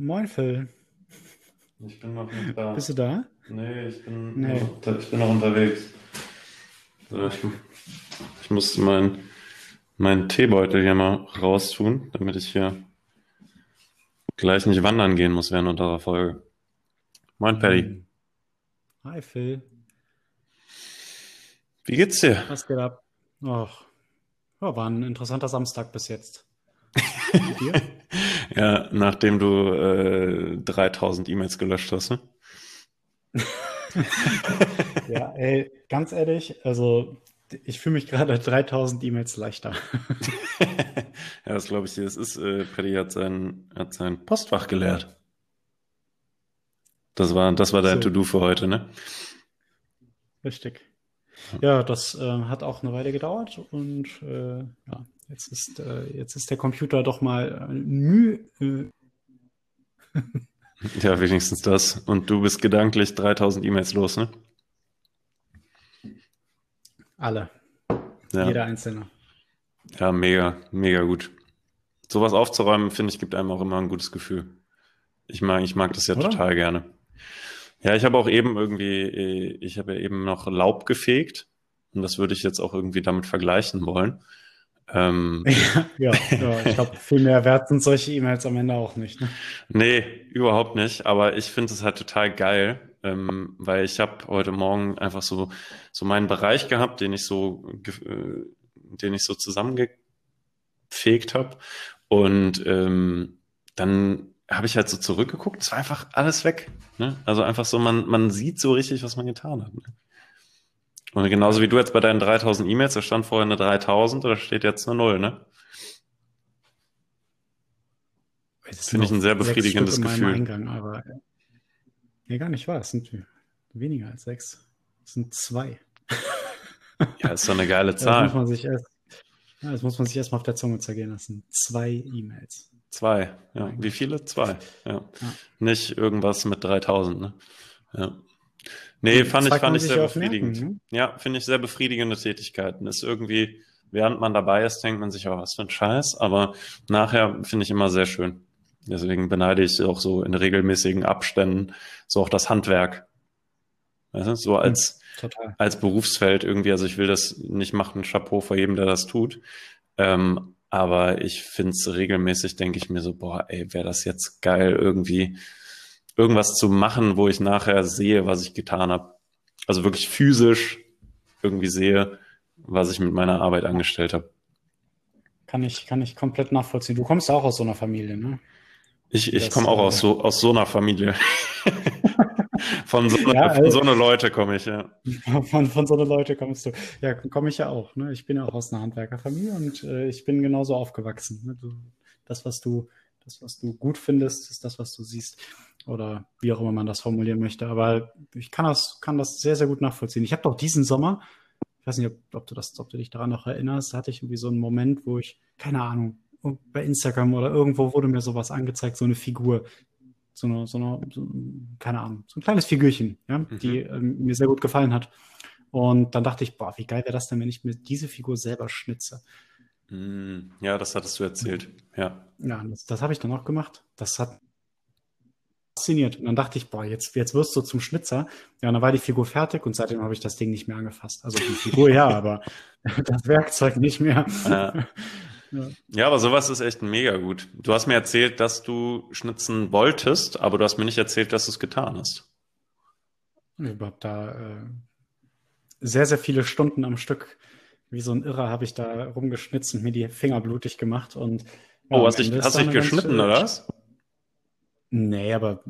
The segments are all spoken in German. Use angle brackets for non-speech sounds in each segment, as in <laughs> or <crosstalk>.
Moin, Phil. Ich bin noch nicht da. Bist du da? Nee, ich bin, Nee. Noch, ich bin noch unterwegs. So, ich, ich muss meinen meinen Teebeutel hier mal raustun, damit ich hier gleich nicht wandern gehen muss während unserer Folge. Moin, Paddy. Hi, Phil. Wie geht's dir? Was geht ab? Och, ja, war ein interessanter Samstag bis jetzt. <laughs> Und dir? Ja, nachdem du äh, 3000 E-Mails gelöscht hast, ne? <laughs> Ja, ey, ganz ehrlich, also ich fühle mich gerade 3000 E-Mails leichter. <laughs> Ja, das glaube ich dir. Es ist, äh, Paddy hat sein, hat sein Postfach geleert. Das war, das war dein So. To-Do für heute, ne? Richtig. Ja, das äh, hat auch eine Weile gedauert und äh, ja, jetzt ist, äh, jetzt ist der Computer doch mal äh, müh, äh, <laughs> Ja, wenigstens das. Und du bist gedanklich 3000 E-Mails los, ne? alle, Ja, jeder einzelne. ja, mega, mega gut. Sowas aufzuräumen, finde ich, gibt einem auch immer ein gutes Gefühl. Ich mag, ich mag das ja Oder? total gerne. Ja, ich habe auch eben irgendwie, äh, ich habe ja eben noch Laub gefegt und das würde ich jetzt auch irgendwie damit vergleichen wollen. Ähm, <laughs> Ja, ja, ich glaube, viel mehr wert sind solche E-Mails am Ende auch nicht. Ne? Nee, überhaupt nicht. Aber ich finde es halt total geil, ähm, weil ich habe heute Morgen einfach so, so meinen Bereich gehabt, den ich so, äh, den ich so zusammengefegt habe. Und ähm, dann habe ich halt so zurückgeguckt. Es war einfach alles weg. Ne? Also einfach so, man, man sieht so richtig, was man getan hat. Ne? Und genauso wie du jetzt bei deinen 3000 E-Mails, da stand vorher eine 3000, da steht jetzt eine Null, ne? Es Finde ich ein sehr befriedigendes Gefühl. Eingang, aber äh, nee, gar nicht wahr. Es sind weniger als sechs. Es sind zwei. <laughs> Ja, ist doch eine geile Das muss Zahl. man sich erst, ja, das muss man sich erstmal auf der Zunge zergehen lassen. Zwei E-Mails. Zwei, ja. Wie viele? Zwei, ja. Ja. Nicht irgendwas mit 3000, ne? Ja. Nee, fand ich, fand ich sehr merken, befriedigend. ne? Ja, finde ich sehr befriedigende Tätigkeiten. Ist irgendwie, während man dabei ist, denkt man sich, oh, was für ein Scheiß, aber nachher finde ich immer sehr schön. Deswegen beneide ich auch so in regelmäßigen Abständen so auch das Handwerk. Weißt du, so als, Total. als Berufsfeld irgendwie, also ich will das nicht machen, Chapeau vor jedem, der das tut. Ähm, aber ich finde es regelmäßig, denke ich mir so, boah, ey, wäre das jetzt geil, irgendwie irgendwas zu machen, wo ich nachher sehe, was ich getan habe. Also wirklich physisch irgendwie sehe, was ich mit meiner Arbeit angestellt habe. Kann ich, kann ich komplett nachvollziehen. Du kommst auch aus so einer Familie, ne? Ich, ich komme auch äh, aus so, aus so einer Familie. <laughs> von, so einer, Ja, von äh, so einer Leute komme ich, ja. <laughs> Von, von so einer Leute kommst du. Ja, komme ich ja auch. Ne? Ich bin ja auch aus einer Handwerkerfamilie und äh, ich bin genauso aufgewachsen. Ne? Du, das, was du, das, was du gut findest, ist das, was du siehst. Oder wie auch immer man das formulieren möchte. Aber ich kann das, kann das sehr, sehr gut nachvollziehen. Ich habe doch diesen Sommer, ich weiß nicht, ob, ob du das, ob du dich daran noch erinnerst, hatte ich irgendwie so einen Moment, wo ich, keine Ahnung, bei Instagram oder irgendwo wurde mir sowas angezeigt, so eine Figur, so eine, so eine, so, keine Ahnung, so ein kleines Figürchen, ja, die ähm, mir sehr gut gefallen hat. Und dann dachte ich, boah, wie geil wäre das denn, wenn ich mir diese Figur selber schnitze. Mm, Ja, das hattest du erzählt. Ja. Ja, das, das habe ich dann auch gemacht. Das hat fasziniert. Und dann dachte ich, boah, jetzt, jetzt wirst du zum Schnitzer. Ja, und dann war die Figur fertig und seitdem habe ich das Ding nicht mehr angefasst. Also die Figur ja, aber <laughs> das Werkzeug nicht mehr. <laughs> Ja. Ja, aber sowas ist echt mega gut. Du hast mir erzählt, dass du schnitzen wolltest, aber du hast mir nicht erzählt, dass du es getan hast. Ich habe da äh, sehr, sehr viele Stunden am Stück, wie so ein Irrer, habe ich da rumgeschnitzt und mir die Finger blutig gemacht. Und ja, Oh, hast dich, da dich geschnitten, oder was? Nee, aber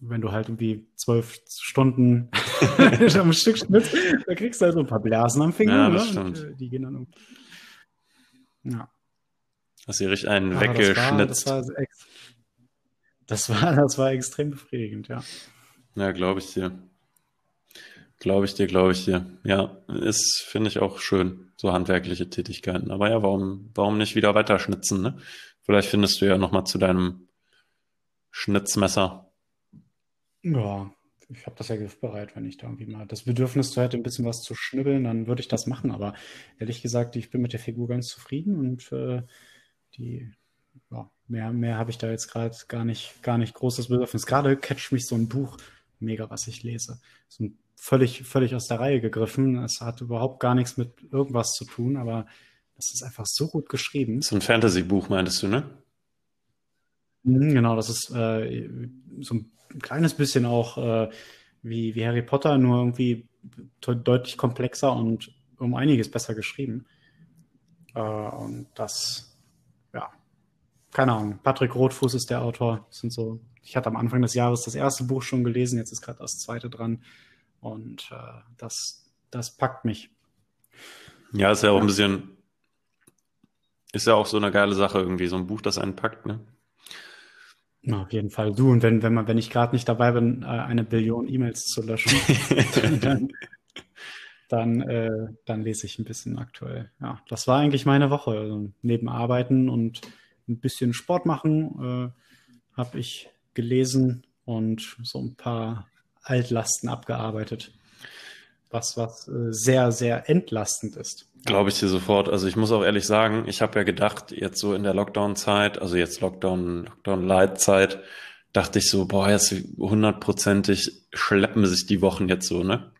wenn du halt irgendwie zwölf Stunden <laughs> am Stück schnitzt, da kriegst du halt so ein paar Blasen am Finger. Ja, ne? das Und, stimmt. äh, die gehen dann um. Ja. Hast dir richtig einen Aber das war, das weggeschnitzt. war, das war, das war extrem befriedigend, ja. Ja, glaube ich dir. Glaube ich dir, glaube ich dir. Ja, ist, finde ich auch schön, so handwerkliche Tätigkeiten. Aber ja, warum, warum nicht wieder weiterschnitzen, ne? Vielleicht findest du ja nochmal zu deinem Schnitzmesser. Ja, ich habe das ja griffbereit, wenn ich da irgendwie mal das Bedürfnis zu hätte, ein bisschen was zu schnibbeln, dann würde ich das machen. Aber ehrlich gesagt, ich bin mit der Figur ganz zufrieden und äh, die, ja, mehr, mehr habe ich da jetzt gerade gar nicht, gar nicht großes Bedürfnis. Gerade catcht mich so ein Buch mega, was ich lese. So ein völlig, völlig aus der Reihe gegriffen. Es hat überhaupt gar nichts mit irgendwas zu tun, aber das ist einfach so gut geschrieben. So ein Fantasy-Buch meintest du, ne? Mhm, genau, das ist äh, so ein kleines bisschen auch äh, wie, wie Harry Potter, nur irgendwie deutlich komplexer und um einiges besser geschrieben. Äh, und das, ja, keine Ahnung. Patrick Rothfuß ist der Autor. Das sind so, ich hatte am Anfang des Jahres das erste Buch schon gelesen, jetzt ist gerade das zweite dran. Und äh, das, das packt mich. Ja, ist ja auch ein bisschen, ist ja auch so eine geile Sache irgendwie, so ein Buch, das einen packt, ne? Auf jeden Fall. Du, und wenn, wenn man, wenn ich gerade nicht dabei bin, äh, eine Billion E-Mails zu löschen, <laughs> dann, dann, äh, dann lese ich ein bisschen aktuell. Ja, das war eigentlich meine Woche. Also neben Arbeiten und ein bisschen Sport machen, äh, habe ich gelesen und so ein paar Altlasten abgearbeitet. Was, was äh, sehr, sehr entlastend ist. Glaube ich dir sofort. Also ich muss auch ehrlich sagen, ich habe ja gedacht, jetzt so in der Lockdown-Zeit, also jetzt Lockdown, Lockdown-Light-Zeit, dachte ich so, boah, jetzt hundertprozentig schleppen sich die Wochen jetzt so, ne?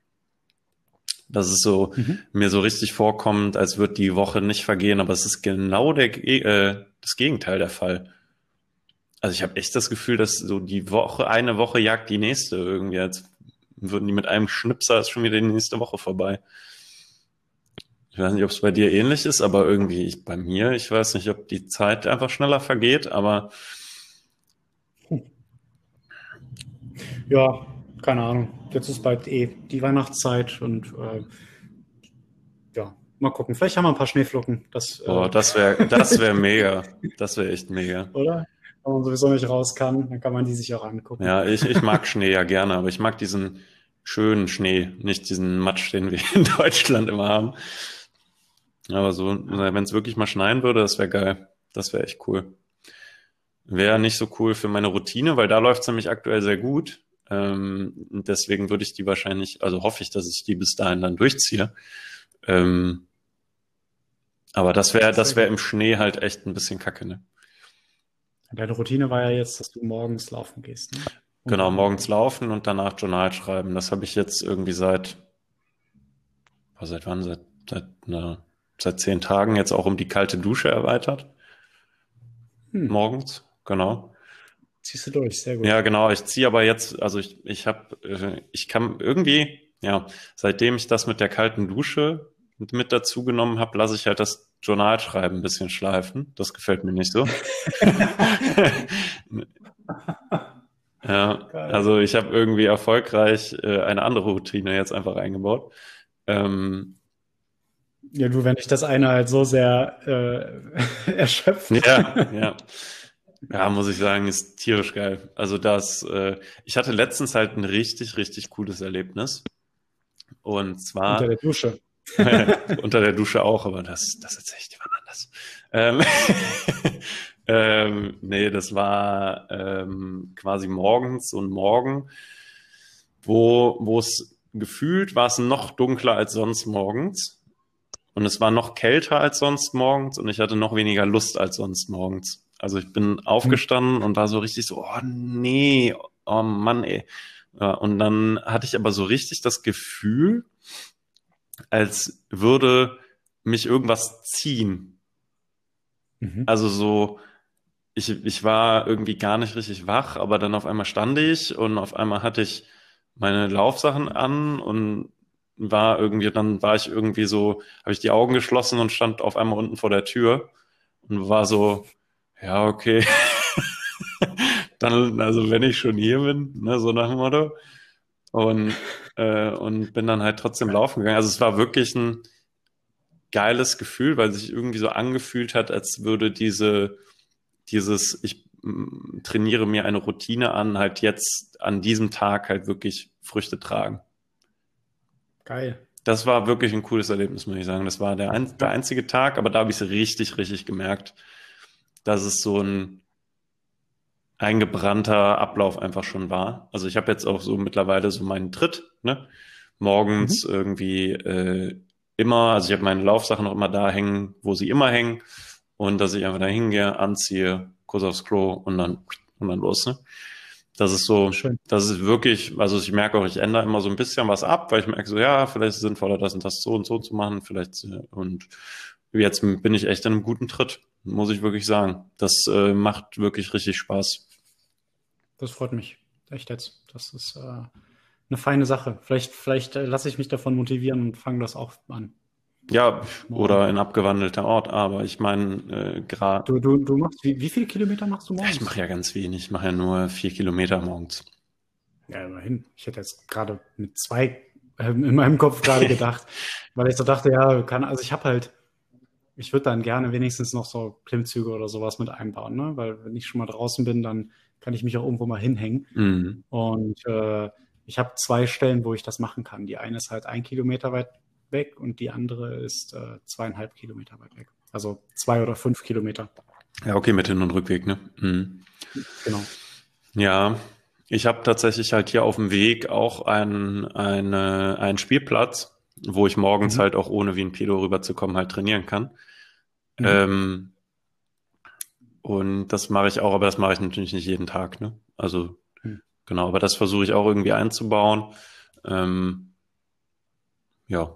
Dass es so mhm. mir so richtig vorkommt, als wird die Woche nicht vergehen, aber es ist genau der, äh, das Gegenteil der Fall. Also ich habe echt das Gefühl, dass so die Woche, eine Woche jagt die nächste irgendwie, als würden die mit einem Schnipser ist schon wieder die nächste Woche vorbei. Ich weiß nicht, ob es bei dir ähnlich ist, aber irgendwie ich, bei mir, ich weiß nicht, ob die Zeit einfach schneller vergeht, aber. Ja, keine Ahnung. Jetzt ist bald eh die Weihnachtszeit und äh, ja, mal gucken. Vielleicht haben wir ein paar Schneeflocken. Das, äh, das wäre das wär <laughs> mega. Das wäre echt mega. Oder? Wenn man sowieso nicht raus kann, dann kann man die sich auch angucken. Ja, ich, ich mag Schnee ja gerne, aber ich mag diesen schönen Schnee, nicht diesen Matsch, den wir in Deutschland immer haben. Aber so, wenn es wirklich mal schneien würde, das wäre geil. Das wäre echt cool. Wäre nicht so cool für meine Routine, weil da läuft es nämlich aktuell sehr gut. Ähm, deswegen würde ich die wahrscheinlich, also hoffe ich, dass ich die bis dahin dann durchziehe. Ähm, aber das wäre, das wäre im Schnee halt echt ein bisschen kacke, ne? Deine Routine war ja jetzt, dass du morgens laufen gehst, ne? Genau, morgens laufen und danach Journal schreiben. Das habe ich jetzt irgendwie seit, seit wann? Seit, seit einer seit zehn Tagen jetzt auch um die kalte Dusche erweitert. Hm. Morgens, genau. Ziehst du durch, sehr gut. Ja, genau. Ich ziehe aber jetzt, also ich, ich habe, äh, ich kann irgendwie, ja, seitdem ich das mit der kalten Dusche mit dazu genommen habe, lasse ich halt das Journalschreiben ein bisschen schleifen. Das gefällt mir nicht so. <laughs> ja, Geil. also ich habe irgendwie erfolgreich äh, eine andere Routine jetzt einfach eingebaut. Ähm, ja, du, wenn ich das eine halt so sehr äh, <laughs> erschöpft. Ja, <laughs> ja. Ja, muss ich sagen, ist tierisch geil. Also das, äh, ich hatte letztens halt ein richtig, richtig cooles Erlebnis. Und zwar. Unter der Dusche. <laughs> unter der Dusche auch, aber das, das erzähle ich mal anders. Ähm, <laughs> ähm, nee, das war ähm, quasi morgens und Morgen, wo, wo es gefühlt war es noch dunkler als sonst morgens. Und es war noch kälter als sonst morgens und ich hatte noch weniger Lust als sonst morgens. Also ich bin aufgestanden mhm. und war so richtig so, oh nee, oh Mann, ey. Und dann hatte ich aber so richtig das Gefühl, als würde mich irgendwas ziehen. Mhm. Also so, ich, ich war irgendwie gar nicht richtig wach, aber dann auf einmal stand ich und auf einmal hatte ich meine Laufsachen an und war irgendwie, dann war ich irgendwie so, habe ich die Augen geschlossen und stand auf einmal unten vor der Tür und war so, ja, okay. <laughs> dann, also wenn ich schon hier bin, ne, so nach dem Motto. Und, äh, und bin dann halt trotzdem laufen gegangen. Also es war wirklich ein geiles Gefühl, weil sich irgendwie so angefühlt hat, als würde diese, dieses, ich mm, trainiere mir eine Routine an, halt jetzt an diesem Tag halt wirklich Früchte tragen. Geil. Das war wirklich ein cooles Erlebnis, muss ich sagen. Das war der, ein, der einzige Tag, aber da habe ich es richtig, richtig gemerkt, dass es so ein eingebrannter Ablauf einfach schon war. Also ich habe jetzt auch so mittlerweile so meinen Tritt, ne? Morgens mhm. irgendwie äh, immer, also ich habe meine Laufsachen auch immer da hängen, wo sie immer hängen. und dass ich einfach da hingehe, anziehe, kurz aufs Klo und dann, und dann los. Ne? Das ist so, Schön. das ist wirklich, also ich merke auch, ich ändere immer so ein bisschen was ab, weil ich merke so, ja, vielleicht ist es sinnvoller, das und das so und so zu machen, vielleicht, und jetzt bin ich echt in einem guten Tritt, muss ich wirklich sagen. Das äh, macht wirklich richtig Spaß. Das freut mich, echt jetzt. Das ist äh, eine feine Sache. Vielleicht, vielleicht äh, lasse ich mich davon motivieren und fange das auch an. Ja, oder in abgewandelter Ort, aber ich meine, äh, gerade. Du, du, du machst, wie, wie viele Kilometer machst du morgens? Ja, ich mache ja ganz wenig, ich mache ja nur vier Kilometer morgens. Ja, immerhin. Ich hätte jetzt gerade mit zwei äh, in meinem Kopf gerade <laughs> gedacht, weil ich so dachte, ja, kann, also ich habe halt, ich würde dann gerne wenigstens noch so Klimmzüge oder sowas mit einbauen, ne? Weil wenn ich schon mal draußen bin, dann kann ich mich auch irgendwo mal hinhängen. Mhm. Und äh, ich habe zwei Stellen, wo ich das machen kann. Die eine ist halt ein Kilometer weit weg und die andere ist äh, zweieinhalb Kilometer weit weg. Also zwei oder fünf Kilometer. Ja, okay, mit Hin- und Rückweg, ne? Mhm. Genau. Ja, ich habe tatsächlich halt hier auf dem Weg auch einen, eine, einen Spielplatz, wo ich morgens mhm. halt auch ohne wie ein Pedo rüberzukommen halt trainieren kann. Mhm. Ähm, und das mache ich auch, aber das mache ich natürlich nicht jeden Tag, ne? Also, mhm. genau, aber das versuche ich auch irgendwie einzubauen. Ähm, ja,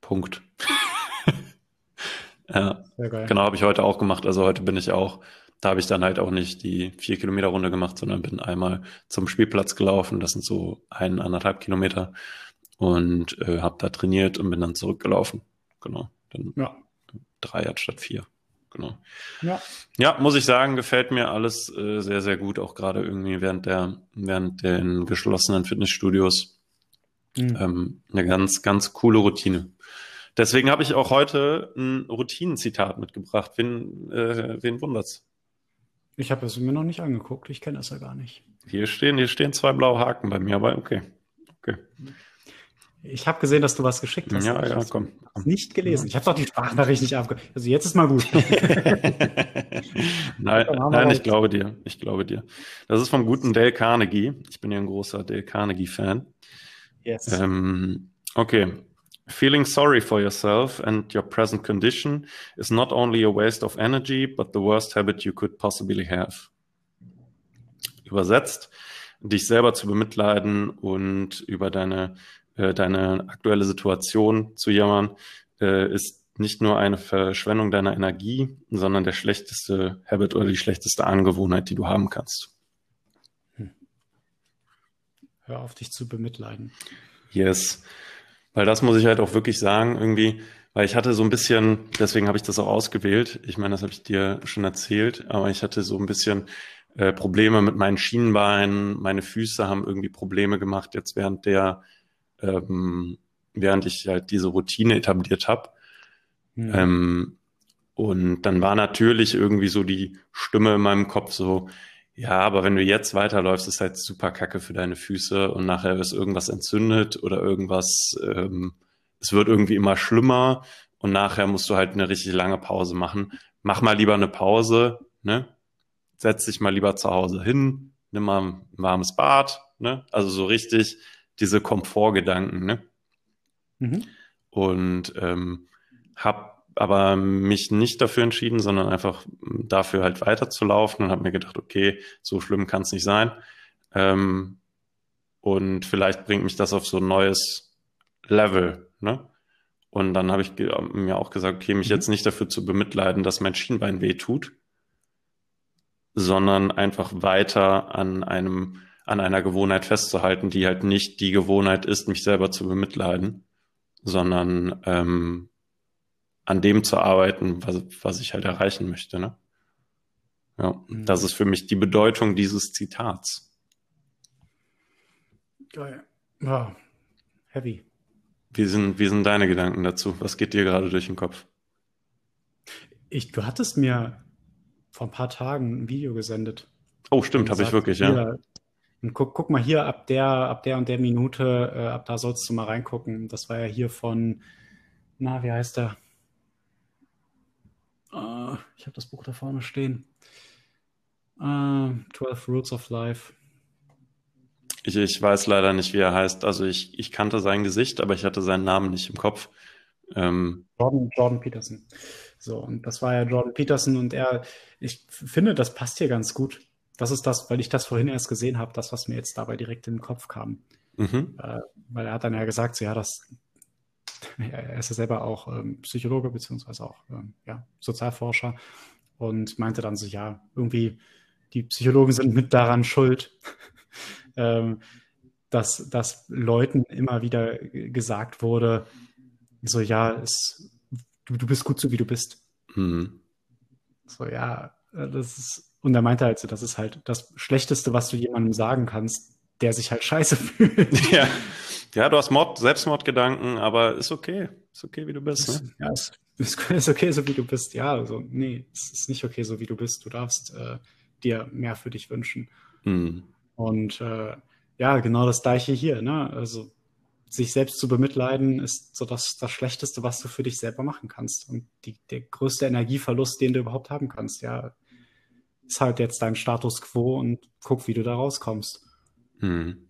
Punkt. <laughs> ja, genau, habe ich heute auch gemacht. Also heute bin ich auch, da habe ich dann halt auch nicht die vier Kilometer Runde gemacht, sondern bin einmal zum Spielplatz gelaufen. Das sind so ein, anderthalb Kilometer und äh, habe da trainiert und bin dann zurückgelaufen. Genau. Dann ja. drei statt vier. Genau. Ja. ja, muss ich sagen, gefällt mir alles äh, sehr, sehr gut, auch gerade irgendwie während der, während den geschlossenen Fitnessstudios. Mhm. Ähm, eine ganz, ganz coole Routine. Deswegen habe ich auch heute ein Routinezitat mitgebracht. Wen, äh, wen wundert's? Ich habe es mir noch nicht angeguckt. Ich kenne es ja gar nicht. Hier stehen, hier stehen zwei blaue Haken bei mir, aber okay. okay. Ich habe gesehen, dass du was geschickt hast. Ja, ja, komm. Nicht gelesen. Ich habe doch die Sprachnachricht <laughs> nicht abgehört. Also jetzt ist mal gut. <laughs> nein, nein, ich glaube dir. Ich glaube dir. Das ist vom guten Dale Carnegie. Ich bin ja ein großer Dale Carnegie-Fan. Yes. Ähm, okay. Feeling sorry for yourself and your present condition is not only a waste of energy, but the worst habit you could possibly have. Übersetzt, dich selber zu bemitleiden und über deine, äh, deine aktuelle Situation zu jammern, äh, ist nicht nur eine Verschwendung deiner Energie, sondern der schlechteste Habit oder die schlechteste Angewohnheit, die du haben kannst. Hm. Hör auf, dich zu bemitleiden. Yes. Weil das muss ich halt auch wirklich sagen, irgendwie, weil ich hatte so ein bisschen, deswegen habe ich das auch ausgewählt. Ich meine, das habe ich dir schon erzählt, aber ich hatte so ein bisschen äh, Probleme mit meinen Schienenbeinen. Meine Füße haben irgendwie Probleme gemacht jetzt während der, ähm, während ich halt diese Routine etabliert habe. Ja. Ähm, und dann war natürlich irgendwie so die Stimme in meinem Kopf so, ja, aber wenn du jetzt weiterläufst, ist halt super kacke für deine Füße und nachher ist irgendwas entzündet oder irgendwas, ähm, es wird irgendwie immer schlimmer und nachher musst du halt eine richtig lange Pause machen. Mach mal lieber eine Pause, ne? Setz dich mal lieber zu Hause hin, nimm mal ein warmes Bad, ne? Also so richtig diese Komfortgedanken, ne? Mhm. Und ähm, hab aber mich nicht dafür entschieden, sondern einfach dafür halt weiterzulaufen und habe mir gedacht, okay, so schlimm kann es nicht sein. Ähm, und vielleicht bringt mich das auf so ein neues Level. Ne? Und dann habe ich mir auch gesagt, okay, mich mhm. jetzt nicht dafür zu bemitleiden, dass mein Schienbein weh tut, sondern einfach weiter an einem an einer Gewohnheit festzuhalten, die halt nicht die Gewohnheit ist, mich selber zu bemitleiden, sondern ähm, an dem zu arbeiten, was, was ich halt erreichen möchte. Ne? Ja, mhm. das ist für mich die Bedeutung dieses Zitats. Geil. Ja, heavy. Wie sind, wie sind deine Gedanken dazu? Was geht dir gerade durch den Kopf? Ich, du hattest mir vor ein paar Tagen ein Video gesendet. Oh, stimmt, habe ich wirklich, ja. Hier, guck, guck mal hier, ab der, ab der und der Minute, äh, ab da sollst du mal reingucken. Das war ja hier von, na, wie heißt der? Uh, ich habe das Buch da vorne stehen. Uh, 12 Roots of Life. Ich, ich weiß leider nicht, wie er heißt. Also ich, ich kannte sein Gesicht, aber ich hatte seinen Namen nicht im Kopf. Ähm, Jordan, Jordan Peterson. So, und das war ja Jordan Peterson und er, ich finde, das passt hier ganz gut. Das ist das, weil ich das vorhin erst gesehen habe, das, was mir jetzt dabei direkt in den Kopf kam. Mhm. Äh, weil er hat dann ja gesagt, so, ja, das, <laughs> er ist ja selber auch ähm, Psychologe beziehungsweise auch ähm, ja, Sozialforscher und meinte dann so, ja, irgendwie die Psychologen sind mit daran schuld, <laughs> ähm, dass, dass Leuten immer wieder gesagt wurde, so, ja, es, du, du bist gut so, wie du bist. Mhm. So, ja, äh, das ist, und er meinte halt so, das ist halt das Schlechteste, was du jemandem sagen kannst, der sich halt scheiße <laughs> fühlt. Ja, ja du hast Mord, Selbstmordgedanken, aber ist okay. Ist okay, wie du bist. Ne? Ja, es ist, ist okay, so wie du bist. Ja, also, nee, es ist nicht okay, so wie du bist. Du darfst äh, dir mehr für dich wünschen. Mhm. Und äh, ja, genau das gleiche hier. Ne? Also sich selbst zu bemitleiden, ist so das, das Schlechteste, was du für dich selber machen kannst. Und die, der größte Energieverlust, den du überhaupt haben kannst, ja, ist halt jetzt dein Status quo und guck, wie du da rauskommst. Hm.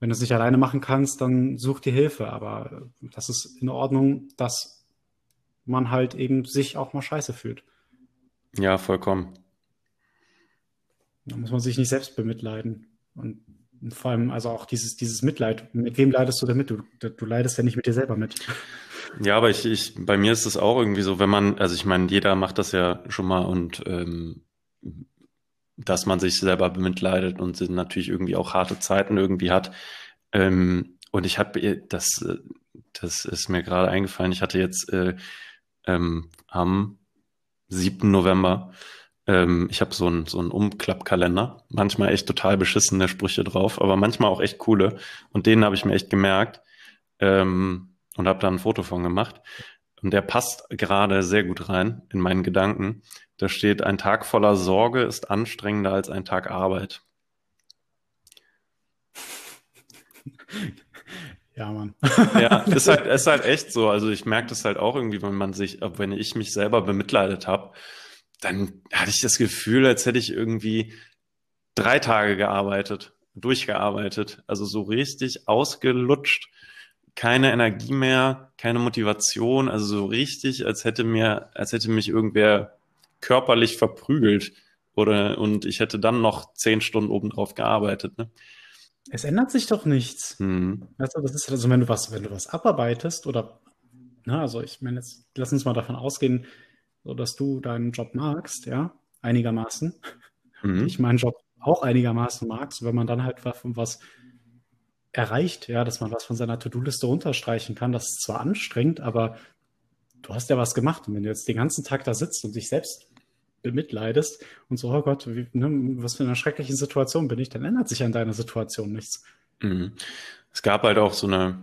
Wenn du es nicht alleine machen kannst, dann such dir Hilfe. Aber das ist in Ordnung, dass man halt eben sich auch mal scheiße fühlt. Ja, vollkommen. Da muss man sich nicht selbst bemitleiden. Und vor allem, also auch dieses, dieses Mitleid. Mit wem leidest du damit? Du, du leidest ja nicht mit dir selber mit. Ja, aber ich, ich, bei mir ist es auch irgendwie so, wenn man, also ich meine, jeder macht das ja schon mal und ähm, dass man sich selber bemitleidet und natürlich irgendwie auch harte Zeiten irgendwie hat. Ähm, und ich habe das, das ist mir gerade eingefallen. Ich hatte jetzt äh, ähm, am 7. November ähm, ich habe so einen so einen Umklappkalender, manchmal echt total beschissene Sprüche drauf, aber manchmal auch echt coole. Und den habe ich mir echt gemerkt ähm, und habe da ein Foto von gemacht. Und der passt gerade sehr gut rein in meinen Gedanken. Da steht, ein Tag voller Sorge ist anstrengender als ein Tag Arbeit. Ja, Mann. ja, <laughs> ist halt, ist halt echt so. Also ich merke das halt auch irgendwie, wenn man sich, wenn ich mich selber bemitleidet habe, dann hatte ich das Gefühl, als hätte ich irgendwie drei Tage gearbeitet, durchgearbeitet, also so richtig ausgelutscht, keine Energie mehr, keine Motivation, also so richtig, als hätte mir, als hätte mich irgendwer körperlich verprügelt oder und ich hätte dann noch zehn Stunden obendrauf gearbeitet. Ne? Es ändert sich doch nichts. Mhm. Weißt du, das ist also, wenn du was, wenn du was abarbeitest oder, na, also ich meine, jetzt lass uns mal davon ausgehen, so dass du deinen Job magst, ja, einigermaßen. Mhm. Ich meinen Job auch einigermaßen mag, so wenn man dann halt was erreicht, ja, dass man was von seiner To-Do-Liste runterstreichen kann. Das ist zwar anstrengend, aber du hast ja was gemacht. Und wenn du jetzt den ganzen Tag da sitzt und dich selbst bemitleidest und so, oh Gott, wie, ne, was für eine schreckliche Situation bin ich, dann ändert sich an deiner Situation nichts. Mhm. Es gab halt auch so eine,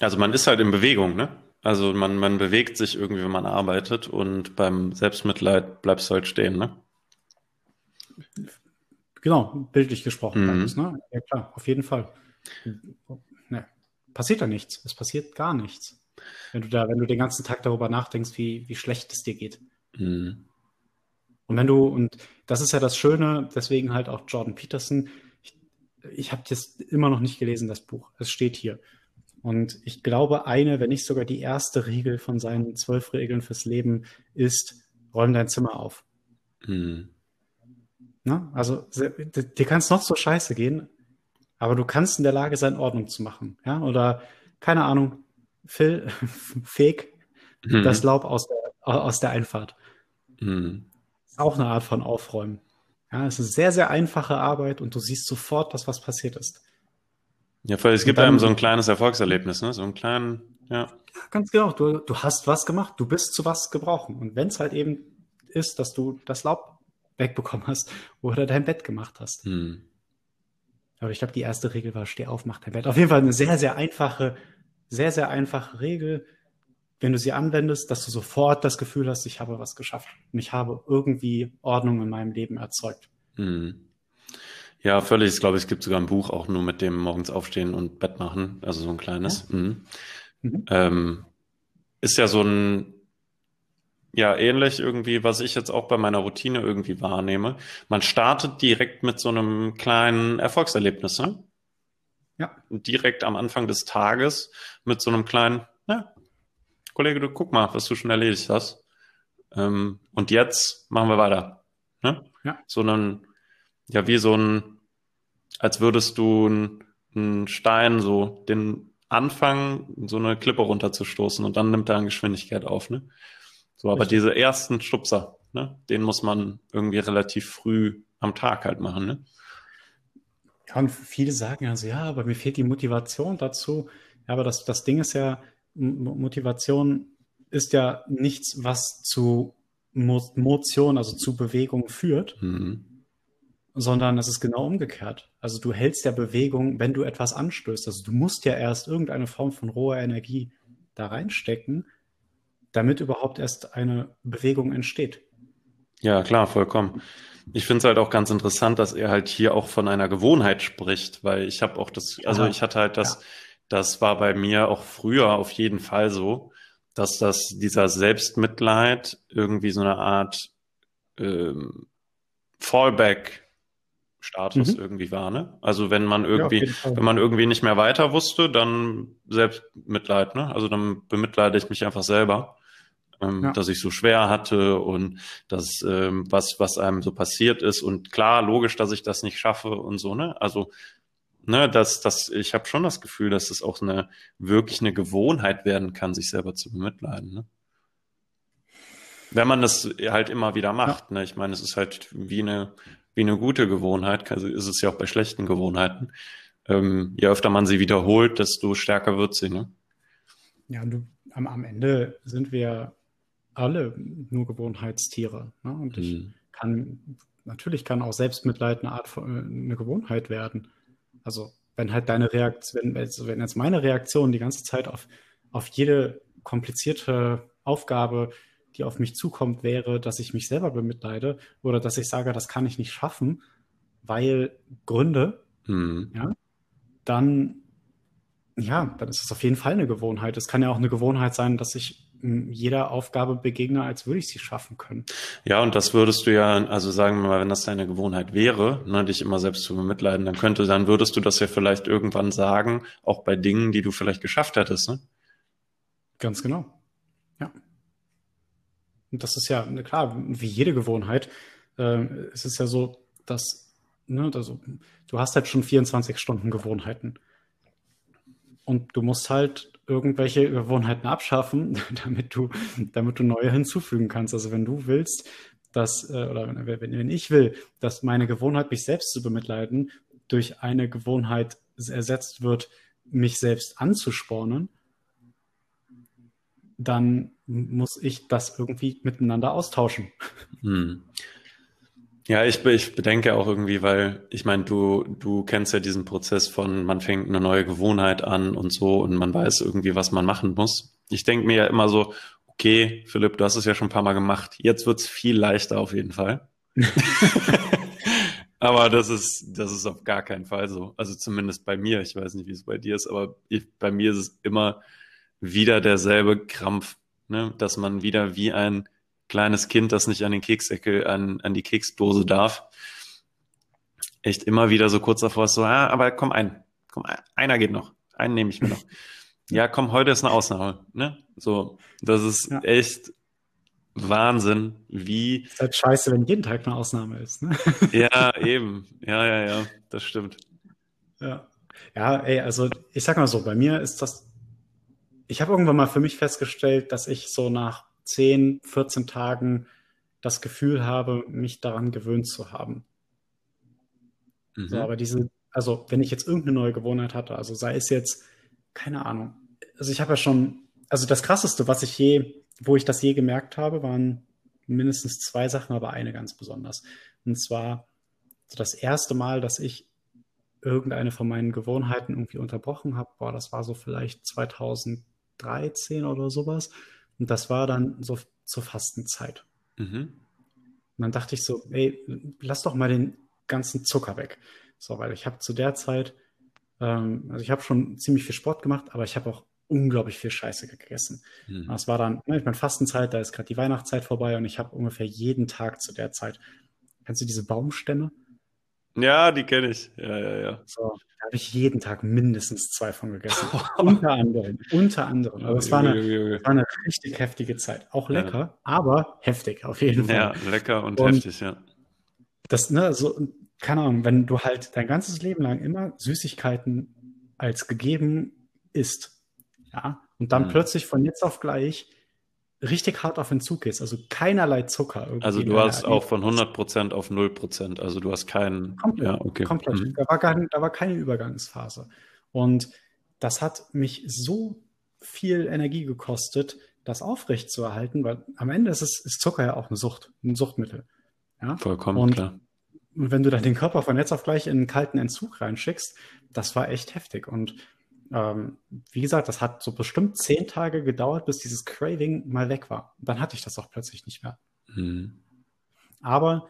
also man ist halt in Bewegung, ne? Also man, man bewegt sich irgendwie, wenn man arbeitet und beim Selbstmitleid bleibst du halt stehen, ne? Genau, bildlich gesprochen. Mhm. Ist, ne? Ja klar, auf jeden Fall. Ne, passiert da nichts. Es passiert gar nichts. Wenn du da, wenn du den ganzen Tag darüber nachdenkst, wie, wie schlecht es dir geht. Mhm. Und wenn du, und das ist ja das Schöne, deswegen halt auch Jordan Peterson, ich, ich habe das immer noch nicht gelesen, das Buch. Es steht hier. Und ich glaube, eine, wenn nicht sogar die erste Regel von seinen zwölf Regeln fürs Leben ist, räum dein Zimmer auf. Mhm. Na, also dir kann es noch so scheiße gehen, aber du kannst in der Lage sein, Ordnung zu machen. Ja? Oder, keine Ahnung, Phil, <laughs> feg mhm. das Laub aus der, aus der Einfahrt. Mhm. Ist auch eine Art von Aufräumen. Ja, es ist sehr, sehr einfache Arbeit und du siehst sofort, dass was passiert ist. Ja, weil es gibt dann, einem so ein kleines Erfolgserlebnis, ne? So einen kleinen, ja. Ja, ganz genau. Du, du hast was gemacht, du bist zu was gebrauchen. Und wenn es halt eben ist, dass du das Laub wegbekommen hast oder dein Bett gemacht hast. Hm. Aber ich glaube, die erste Regel war, steh auf, mach dein Bett. Auf jeden Fall eine sehr, sehr einfache, sehr, sehr einfache Regel, wenn du sie anwendest, dass du sofort das Gefühl hast, ich habe was geschafft und ich habe irgendwie Ordnung in meinem Leben erzeugt. Hm. Ja, völlig. Ich glaube, es gibt sogar ein Buch auch nur mit dem morgens aufstehen und Bett machen, also so ein kleines. Ja. Mhm. Mhm. Ähm, ist ja so ein, ja, ähnlich irgendwie, was ich jetzt auch bei meiner Routine irgendwie wahrnehme. Man startet direkt mit so einem kleinen Erfolgserlebnis, ne? Ja. Direkt am Anfang des Tages mit so einem kleinen, ja, Kollege, du guck mal, was du schon erledigt hast. Ähm, und jetzt machen wir weiter. Ne? Ja. Sondern ja, wie so ein, als würdest du einen Stein so den anfangen, so eine Klippe runterzustoßen und dann nimmt er an Geschwindigkeit auf, ne? So, aber Richtig. diese ersten Stupser, ne, den muss man irgendwie relativ früh am Tag halt machen, ne? Ja, und viele sagen also, ja, aber mir fehlt die Motivation dazu. Ja, aber das, das Ding ist ja, Motivation ist ja nichts, was zu Motion, also zu Bewegung führt, mhm. sondern es ist genau umgekehrt. Also du hältst ja Bewegung, wenn du etwas anstößt. Also du musst ja erst irgendeine Form von roher Energie da reinstecken, damit überhaupt erst eine Bewegung entsteht. Ja, klar, vollkommen. Ich finde es halt auch ganz interessant, dass er halt hier auch von einer Gewohnheit spricht, weil ich habe auch das, also ich hatte halt das, ja. das war bei mir auch früher auf jeden Fall so, dass das dieser Selbstmitleid irgendwie so eine Art ähm, Fallback Status mhm. irgendwie war, ne? Also wenn man irgendwie, ja, wenn man irgendwie nicht mehr weiter wusste, dann Selbstmitleid, ne? Also dann bemitleide ich mich einfach selber ähm, ja. dass ich so schwer hatte und das, ähm, was, was einem so passiert ist. Und klar, logisch, dass ich das nicht schaffe und so, ne? Also, ne, dass, dass ich habe schon das Gefühl, dass es auch eine wirklich eine Gewohnheit werden kann, sich selber zu bemitleiden, ne? Wenn man das halt immer wieder macht, ja. ne? Ich meine, es ist halt wie eine, wie eine gute Gewohnheit, also ist es ja auch bei schlechten Gewohnheiten. Ähm, je öfter man sie wiederholt, desto stärker wird sie, ne? Ja, und du, am, am Ende sind wir alle nur Gewohnheitstiere. Ne? Und mhm. ich kann, natürlich kann auch Selbstmitleid eine Art von, äh, eine Gewohnheit werden. Also wenn halt deine Reaktion, wenn, also wenn jetzt meine Reaktion die ganze Zeit auf, auf jede komplizierte Aufgabe, die auf mich zukommt, wäre, dass ich mich selber bemitleide oder dass ich sage, das kann ich nicht schaffen, weil Gründe, mhm. ja, dann, ja, dann ist es auf jeden Fall eine Gewohnheit. Es kann ja auch eine Gewohnheit sein, dass ich jeder Aufgabe begegne, als würde ich sie schaffen können. Ja, und das würdest du ja, also sagen wir mal, wenn das deine Gewohnheit wäre, ne, dich immer selbst zu bemitleiden, dann könnte, dann würdest du das ja vielleicht irgendwann sagen, auch bei Dingen, die du vielleicht geschafft hättest, ne? Ganz genau. Ja. Und das ist ja, klar, wie jede Gewohnheit, äh, es ist ja so, dass, ne, also, du hast halt schon 24 Stunden Gewohnheiten. Und du musst halt irgendwelche Gewohnheiten abschaffen, <laughs> damit du, damit du neue hinzufügen kannst. Also wenn du willst, dass, äh, oder wenn, wenn ich will, dass meine Gewohnheit, mich selbst zu bemitleiden, durch eine Gewohnheit ersetzt wird, mich selbst anzuspornen, dann muss ich das irgendwie miteinander austauschen. Hm. Ja, ich, ich bedenke auch irgendwie, weil ich meine, du, du kennst ja diesen Prozess von, man fängt eine neue Gewohnheit an und so und man weiß irgendwie, was man machen muss. Ich denke mir ja immer so, okay, Philipp, du hast es ja schon ein paar Mal gemacht. Jetzt wird's viel leichter auf jeden Fall. <laughs> aber das ist, das ist auf gar keinen Fall so. Also zumindest bei mir. Ich weiß nicht, wie es bei dir ist, aber ich, bei mir ist es immer wieder derselbe Krampf, ne? dass man wieder wie ein kleines Kind, das nicht an den Kekseckel, an, an die Keksdose darf, echt immer wieder so kurz davor ist so, ah, aber komm ein, komm, einer geht noch, einen nehme ich mir noch. <laughs> Ja, komm, heute ist eine Ausnahme, ne? So, das ist ja. echt Wahnsinn, wie. Ist halt scheiße, wenn jeden Tag eine Ausnahme ist, ne? <laughs> Ja, eben. Ja, ja, ja, das stimmt. Ja. Ja, ey, also ich sag mal so, bei mir ist das, ich habe irgendwann mal für mich festgestellt, dass ich so nach 10, 14 Tagen das Gefühl habe, mich daran gewöhnt zu haben. Mhm. So, aber diese, also wenn ich jetzt irgendeine neue Gewohnheit hatte, also sei es jetzt, keine Ahnung, also ich habe ja schon, also das krasseste, was ich je, wo ich das je gemerkt habe, waren mindestens zwei Sachen, aber eine ganz besonders. Und zwar so das erste Mal, dass ich irgendeine von meinen Gewohnheiten irgendwie unterbrochen habe, boah, das war so vielleicht 2013 oder sowas. Und das war dann so zur Fastenzeit. Mhm. Und dann dachte ich so, ey, lass doch mal den ganzen Zucker weg. So, weil ich habe zu der Zeit, ähm, also ich habe schon ziemlich viel Sport gemacht, aber ich habe auch unglaublich viel Scheiße gegessen. Mhm. Das war dann, ne, ich meine, Fastenzeit, da ist gerade die Weihnachtszeit vorbei und ich habe ungefähr jeden Tag zu der Zeit, kennst du diese Baumstämme? Ja, die kenne ich. Ja, ja, ja. So, da habe ich jeden Tag mindestens zwei von gegessen. <laughs> unter anderem. Unter anderem. Also es war, eine, war eine richtig heftige Zeit. Auch lecker, ja. aber heftig auf jeden Fall. Ja, lecker und, und heftig, ja. Das, ne, so, keine Ahnung, wenn du halt dein ganzes Leben lang immer Süßigkeiten als gegeben isst, ja, und dann mhm. plötzlich von jetzt auf gleich richtig hart auf Entzug gehst, also keinerlei Zucker. Also du hast auch von 100% auf 0%, also du hast keinen... Komplett, ja, okay. komplett. Mhm. Da, war gar, da war keine Übergangsphase. Und das hat mich so viel Energie gekostet, das aufrecht zu erhalten, weil am Ende ist, es, ist Zucker ja auch eine Sucht, ein Suchtmittel. Ja? Vollkommen und, klar. Und wenn du dann den Körper von jetzt auf gleich in einen kalten Entzug reinschickst, das war echt heftig. Und ähm, wie gesagt, das hat so bestimmt zehn Tage gedauert, bis dieses Craving mal weg war. Dann hatte ich das auch plötzlich nicht mehr. Mhm. Aber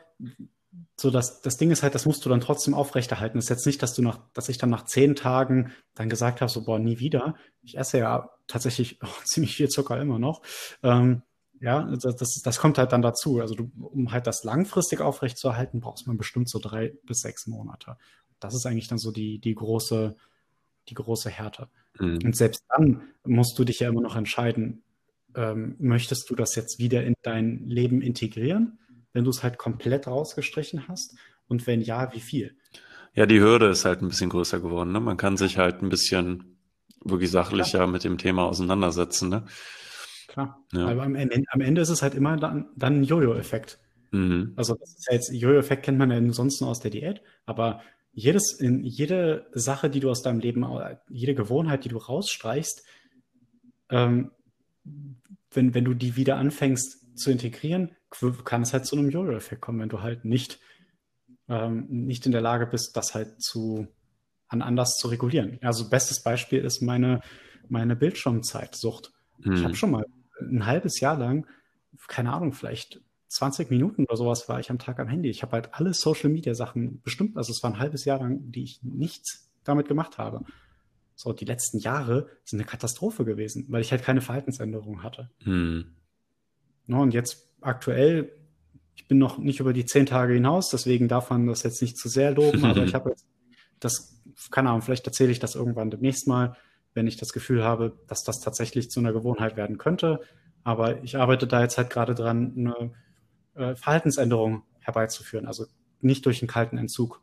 so das, das Ding ist halt, das musst du dann trotzdem aufrechterhalten. Das ist jetzt nicht, dass du nach, dass ich dann nach zehn Tagen dann gesagt habe, so boah, nie wieder. Ich esse ja tatsächlich <laughs> oh, ziemlich viel Zucker immer noch. Ähm, ja, das, das, das kommt halt dann dazu. Also du, um halt das langfristig aufrechtzuerhalten, brauchst man bestimmt so drei bis sechs Monate. Das ist eigentlich dann so die, die große, die große Härte. Mhm. Und selbst dann musst du dich ja immer noch entscheiden, ähm, möchtest du das jetzt wieder in dein Leben integrieren, wenn du es halt komplett rausgestrichen hast? Und wenn ja, wie viel? Ja, die Hürde ist halt ein bisschen größer geworden. Ne? Man kann sich halt ein bisschen wirklich sachlicher Klar. mit dem Thema auseinandersetzen. Ne? Klar. Ja. Aber am Ende, am Ende, ist es halt immer dann, dann ein Jojo-Effekt. Mhm. Also das ist ja jetzt, Jojo-Effekt kennt man ja ansonsten aus der Diät, aber jedes, in jede Sache, die du aus deinem Leben, jede Gewohnheit, die du rausstreichst, ähm, wenn, wenn du die wieder anfängst zu integrieren, kann es halt zu einem Jojo-Effekt kommen, wenn du halt nicht, ähm, nicht in der Lage bist, das halt zu an anders zu regulieren. Also bestes Beispiel ist meine, meine Bildschirmzeitsucht. Mhm. Ich habe schon mal ein halbes Jahr lang, keine Ahnung, vielleicht 20 Minuten oder sowas war ich am Tag am Handy. Ich habe halt alle Social Media Sachen bestimmt, also es war ein halbes Jahr lang, die ich nichts damit gemacht habe. So, die letzten Jahre sind eine Katastrophe gewesen, weil ich halt keine Verhaltensänderung hatte. Hm. No, und jetzt aktuell, ich bin noch nicht über die zehn Tage hinaus, deswegen darf man das jetzt nicht zu sehr loben, <laughs> aber ich habe jetzt das, keine Ahnung, vielleicht erzähle ich das irgendwann demnächst mal, wenn ich das Gefühl habe, dass das tatsächlich zu einer Gewohnheit werden könnte. Aber ich arbeite da jetzt halt gerade dran, eine äh, Verhaltensänderung herbeizuführen. Also nicht durch einen kalten Entzug.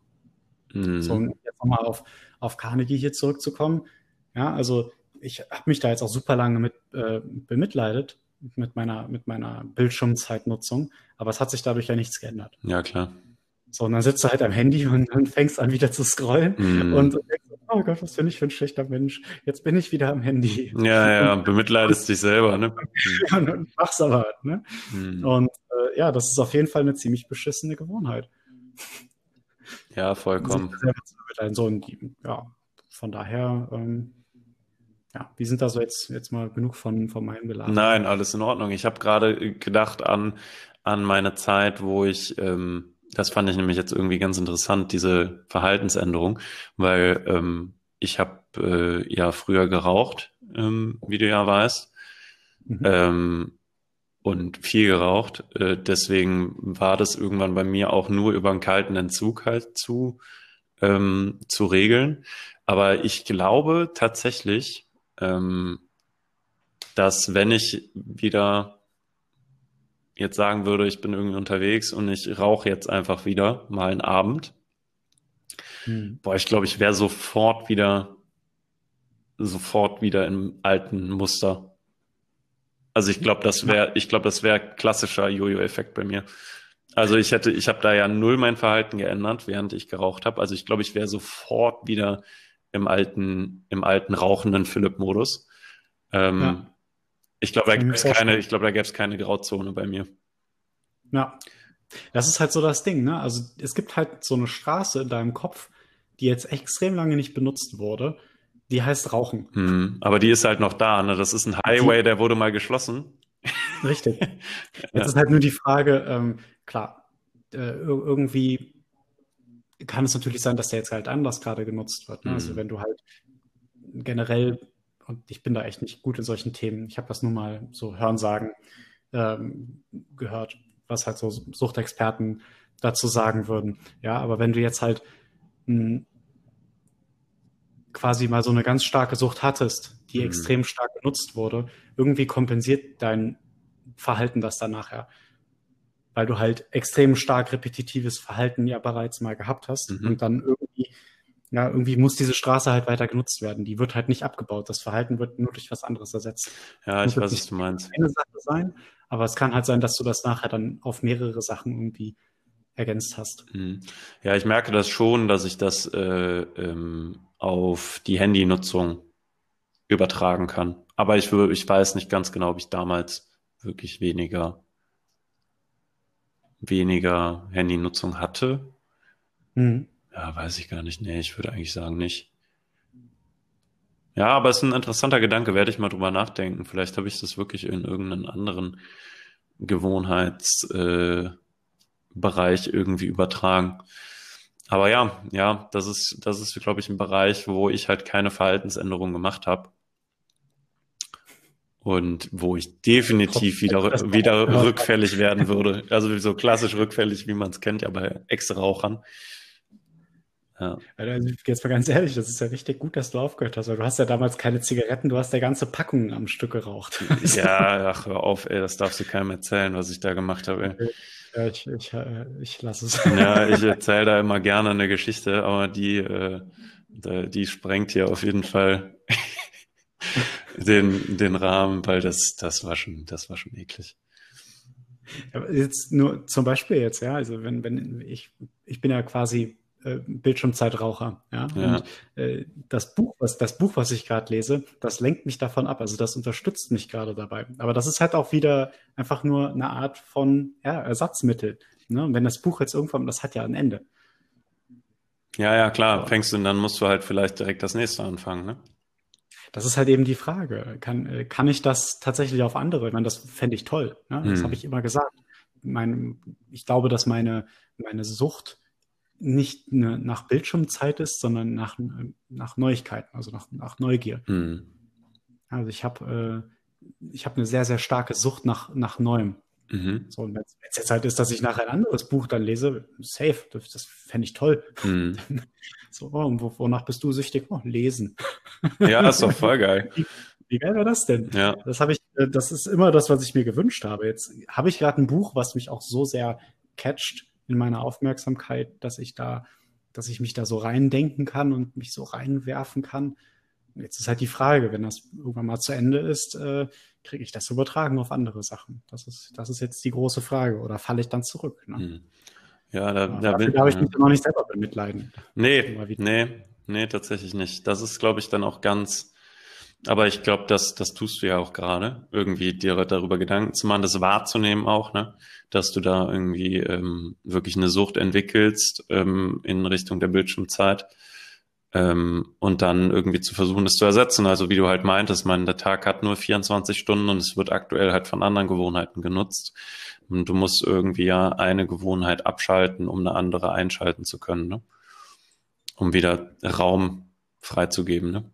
Mhm. So, um jetzt nochmal auf, auf Carnegie hier zurückzukommen. Ja, also ich habe mich da jetzt auch super lange mit äh, bemitleidet mit meiner, mit meiner Bildschirmzeitnutzung, aber es hat sich dadurch ja nichts geändert. Ja, klar. So, und dann sitzt du halt am Handy und dann fängst an wieder zu scrollen mm. und denkst, oh Gott, was bin ich für ein schlechter Mensch. Jetzt bin ich wieder am Handy. Ja, ja, und, bemitleidest <laughs> dich selber, ne? Ja, und mach's aber, ne? Mm. Und äh, ja, das ist auf jeden Fall eine ziemlich beschissene Gewohnheit. Ja, vollkommen. So, und ja, von daher, ähm, ja, wie sind da so jetzt, jetzt mal genug von, von meinen Belagen? Nein, alles in Ordnung. Ich habe gerade gedacht an, an meine Zeit, wo ich ähm, das fand ich nämlich jetzt irgendwie ganz interessant, diese Verhaltensänderung, weil ähm, ich habe äh, ja früher geraucht, ähm, wie du ja weißt, mhm. ähm, und viel geraucht. Äh, deswegen war das irgendwann bei mir auch nur über einen kalten Entzug halt zu, ähm, zu regeln. Aber ich glaube tatsächlich, ähm, dass wenn ich wieder jetzt sagen würde, ich bin irgendwie unterwegs und ich rauche jetzt einfach wieder mal einen Abend, hm. boah, ich glaube, ich wäre sofort wieder, sofort wieder im alten Muster. Also ich glaube, das wäre, ich glaube, das wäre klassischer Jojo-Effekt bei mir. Also ich hätte, ich habe da ja null mein Verhalten geändert, während ich geraucht habe. Also ich glaube, ich wäre sofort wieder im alten, im alten rauchenden Philipp-Modus. Ähm, ja. Ich glaube, da gibt es keine, ich glaube, da gäbe es keine Grauzone bei mir. Ja. Das ist halt so das Ding, ne? Also es gibt halt so eine Straße in deinem Kopf, die jetzt extrem lange nicht benutzt wurde. Die heißt Rauchen. Hm, aber die ist halt noch da, ne? Das ist ein Highway, die, der wurde mal geschlossen. Richtig. <laughs> Jetzt ja. ist halt nur die Frage, ähm, klar, äh, irgendwie kann es natürlich sein, dass der jetzt halt anders gerade genutzt wird. Ne? Also, hm. Also wenn du halt generell und ich bin da echt nicht gut in solchen Themen. Ich habe das nur mal so Hörensagen ähm, gehört, was halt so Suchtexperten dazu sagen würden. Ja, aber wenn du jetzt halt mh, quasi mal so eine ganz starke Sucht hattest, die mhm. extrem stark genutzt wurde, irgendwie kompensiert dein Verhalten das dann nachher. Weil du halt extrem stark repetitives Verhalten ja bereits mal gehabt hast mhm. und dann irgendwie, ja, irgendwie muss diese Straße halt weiter genutzt werden. Die wird halt nicht abgebaut. Das Verhalten wird nur durch was anderes ersetzt. Ja, ich weiß, was du meinst. Eine Sache sein, aber es kann halt sein, dass du das nachher dann auf mehrere Sachen irgendwie ergänzt hast. Mhm. Ja, ich merke das schon, dass ich das äh, ähm, auf die Handynutzung übertragen kann. Aber ich, ich weiß nicht ganz genau, ob ich damals wirklich weniger, weniger Handynutzung hatte. Mhm. Ja, weiß ich gar nicht. Nee, ich würde eigentlich sagen nicht. Ja, aber es ist ein interessanter Gedanke, werde ich mal drüber nachdenken. Vielleicht habe ich das wirklich in irgendeinen anderen Gewohnheitsbereich äh, irgendwie übertragen. Aber ja, ja, das ist, das ist, glaube ich, ein Bereich, wo ich halt keine Verhaltensänderung gemacht habe und wo ich definitiv wieder, wieder <laughs> rückfällig werden würde. Also so klassisch rückfällig, wie man es kennt, ja bei Ex-Rauchern. Ja. Also jetzt mal ganz ehrlich, das ist ja richtig gut, dass du aufgehört hast, weil du hast ja damals keine Zigaretten, du hast ja ganze Packungen am Stück geraucht. Ja, ach, hör auf, ey, das darfst du keinem erzählen, was ich da gemacht habe. Ey. Ja, ich, ich, äh, ich lasse es. Ja, ich erzähle da immer gerne eine Geschichte, aber die, äh, die sprengt hier auf jeden Fall <laughs> den, den Rahmen, weil das, das war schon, das war schon eklig. Jetzt nur zum Beispiel jetzt, ja, also wenn, wenn ich, ich bin ja quasi Bildschirmzeitraucher, ja, ja. und äh, das Buch, was das Buch, was ich gerade lese, das lenkt mich davon ab, also das unterstützt mich gerade dabei. Aber das ist halt auch wieder einfach nur eine Art von ja, Ersatzmittel. Ne? Und wenn das Buch jetzt irgendwann, das hat ja ein Ende. Ja, ja, klar, fängst du und dann musst du halt vielleicht direkt das nächste anfangen, ne? Das ist halt eben die Frage. Kann, äh, kann ich das tatsächlich auf andere? Ich meine, das fände ich toll. Ne? Das hm. habe ich immer gesagt. Mein, ich glaube, dass meine, meine Sucht nicht nach Bildschirmzeit ist, sondern nach, nach Neuigkeiten, also nach, nach Neugier. Hm. Also ich habe äh, ich habe eine sehr, sehr starke Sucht nach, nach Neuem. Mhm. So, und wenn es jetzt halt ist, dass ich nachher ein anderes Buch dann lese, safe, das, das fände ich toll. Mhm. <laughs> So, oh, und wonach bist du süchtig? Oh, lesen. Ja, ist doch voll <laughs> geil. Wie, wie geil wäre das denn? Ja. Das habe ich, äh, das ist immer das, was ich mir gewünscht habe. Jetzt habe ich gerade ein Buch, was mich auch so sehr catcht in meiner Aufmerksamkeit, dass ich da, dass ich mich da so reindenken kann und mich so reinwerfen kann. Jetzt ist halt die Frage, wenn das irgendwann mal zu Ende ist, äh, kriege ich das übertragen auf andere Sachen? Das ist, das ist jetzt die große Frage. Oder falle ich dann zurück? Ne? Hm. Ja, da, da bin, darf ich mich noch nicht selber bemitleiden. Nee, nee, nee, tatsächlich nicht. Das ist, glaube ich, dann auch ganz, aber ich glaube, das, das tust du ja auch gerade, irgendwie dir darüber Gedanken zu machen, das wahrzunehmen auch, ne? dass du da irgendwie ähm, wirklich eine Sucht entwickelst ähm, in Richtung der Bildschirmzeit ähm, und dann irgendwie zu versuchen, das zu ersetzen. Also wie du halt meintest, mein, der Tag hat nur 24 Stunden und es wird aktuell halt von anderen Gewohnheiten genutzt. Und du musst irgendwie ja eine Gewohnheit abschalten, um eine andere einschalten zu können, ne? um wieder Raum freizugeben. Ne?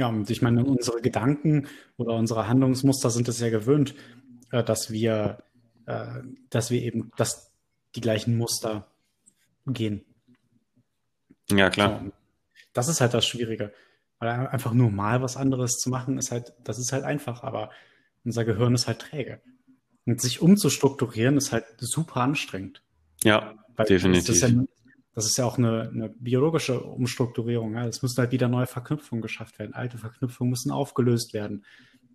Ja, und ich meine, unsere Gedanken oder unsere Handlungsmuster sind es ja gewöhnt, äh, dass wir, äh, dass wir eben dass die gleichen Muster gehen. Ja, klar. So, das ist halt das Schwierige. Weil einfach nur mal was anderes zu machen, ist halt, das ist halt einfach, aber unser Gehirn ist halt träge. Und sich umzustrukturieren ist halt super anstrengend. Ja, Weil definitiv. Das ist ja, das ist ja auch eine, eine biologische Umstrukturierung. Ja. Es müssen halt wieder neue Verknüpfungen geschafft werden. Alte Verknüpfungen müssen aufgelöst werden.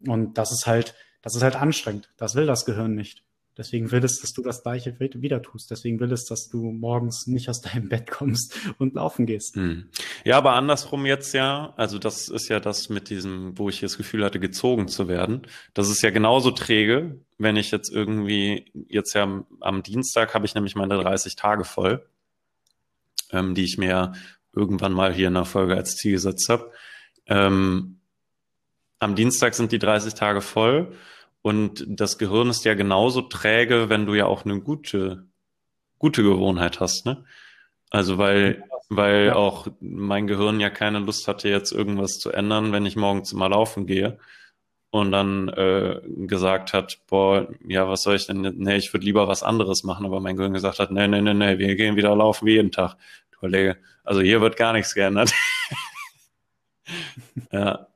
Und das ist halt, das ist halt anstrengend. Das will das Gehirn nicht. Deswegen will es, dass du das Gleiche wieder tust. Deswegen will es, dass du morgens nicht aus deinem Bett kommst <laughs> und laufen gehst. Hm. Ja, aber andersrum jetzt ja. Also das ist ja das mit diesem, wo ich das Gefühl hatte, gezogen zu werden. Das ist ja genauso träge, wenn ich jetzt irgendwie, jetzt ja am Dienstag habe ich nämlich meine 30 Tage voll, ähm, die ich mir irgendwann mal hier in der Folge als Ziel gesetzt habe. Ähm, am Dienstag sind die 30 Tage voll und das Gehirn ist ja genauso träge, wenn du ja auch eine gute, gute Gewohnheit hast, ne? Also weil, weil ja. auch mein Gehirn ja keine Lust hatte, jetzt irgendwas zu ändern, wenn ich morgens mal laufen gehe. Und dann äh, gesagt hat, boah, ja, was soll ich denn? Nee, ich würde lieber was anderes machen, aber mein Gehirn gesagt hat, nee, nee, nee, nee, wir gehen wieder laufen wie jeden Tag. Kollege, also hier wird gar nichts geändert. <laughs> ja.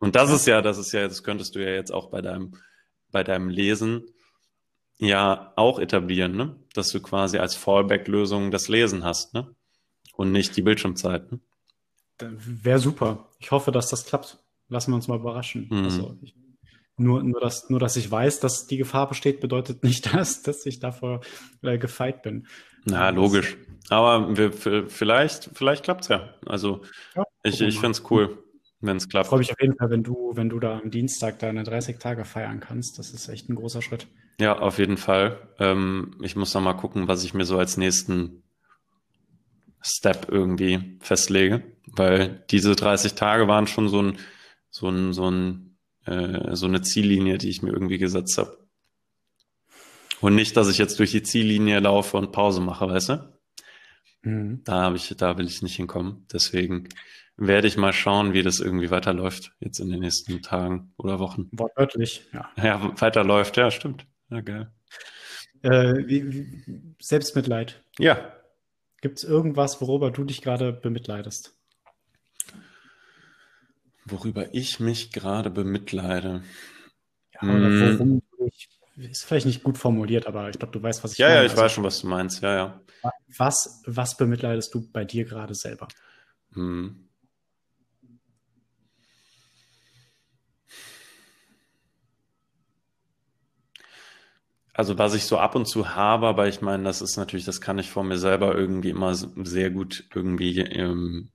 Und das ist ja, das ist ja, das könntest du ja jetzt auch bei deinem, bei deinem Lesen ja auch etablieren, ne? Dass du quasi als Fallback-Lösung das Lesen hast, ne? Und nicht die Bildschirmzeit, ne? Wäre super. Ich hoffe, dass das klappt lassen wir uns mal überraschen. Mhm. Also ich, nur, nur, dass, nur, dass ich weiß, dass die Gefahr besteht, bedeutet nicht, <laughs> dass, dass ich davor äh, gefeit bin. Na, logisch. Aber wir, vielleicht, vielleicht klappt es ja. Also ja, ich, ich finde es cool, wenn es klappt. Freue mich auf jeden Fall, wenn du, wenn du da am Dienstag deine 30 Tage feiern kannst. Das ist echt ein großer Schritt. Ja, auf jeden Fall. Ähm, ich muss noch mal gucken, was ich mir so als nächsten Step irgendwie festlege, weil diese 30 Tage waren schon so ein so ein, so ein, äh, so eine Ziellinie, die ich mir irgendwie gesetzt habe. Und nicht, dass ich jetzt durch die Ziellinie laufe und Pause mache, weißt du? Mhm. Da habe ich, da will ich nicht hinkommen. Deswegen werde ich mal schauen, wie das irgendwie weiterläuft jetzt in den nächsten Tagen oder Wochen. Wortwörtlich, ja. Ja, weiterläuft, ja, stimmt. Ja, geil. Äh, wie, wie, Selbstmitleid. Ja. Gibt es irgendwas, worüber du dich gerade bemitleidest? Worüber ich mich gerade bemitleide. Ja, hm. worum ich, ist vielleicht nicht gut formuliert, aber ich glaube, du weißt, was ich ja, meine. Ja, ich also, weiß schon, was du meinst. Ja, ja. Was, was bemitleidest du bei dir gerade selber? Hm. Also was ich so ab und zu habe, aber ich meine, das ist natürlich, das kann ich vor mir selber irgendwie immer sehr gut irgendwie ähm,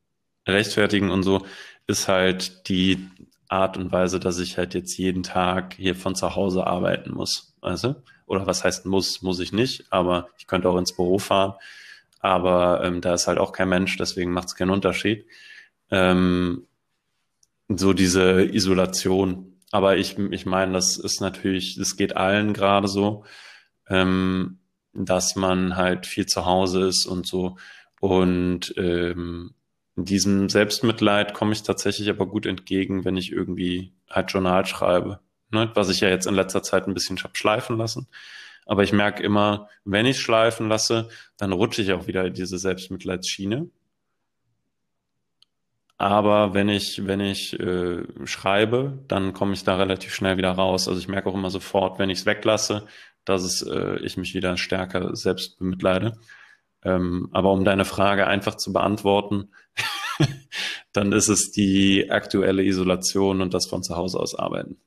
rechtfertigen und so, ist halt die Art und Weise, dass ich halt jetzt jeden Tag hier von zu Hause arbeiten muss. Also, oder was heißt muss, muss ich nicht, aber ich könnte auch ins Büro fahren. Aber ähm, da ist halt auch kein Mensch, deswegen macht es keinen Unterschied. Ähm, so diese Isolation. Aber ich, ich meine, das ist natürlich, das geht allen gerade so, ähm, dass man halt viel zu Hause ist und so. Und ähm, diesem Selbstmitleid komme ich tatsächlich aber gut entgegen, wenn ich irgendwie halt Journal schreibe. Ne? Was ich ja jetzt in letzter Zeit ein bisschen hab schleifen lassen. Aber ich merke immer, wenn ich schleifen lasse, dann rutsche ich auch wieder in diese Selbstmitleidsschiene. Aber wenn ich, wenn ich äh, schreibe, dann komme ich da relativ schnell wieder raus. Also ich merke auch immer sofort, wenn ich es weglasse, dass es, äh, ich mich wieder stärker selbst bemitleide. Ähm, aber um deine Frage einfach zu beantworten, <laughs> dann ist es die aktuelle Isolation und das von zu Hause aus arbeiten.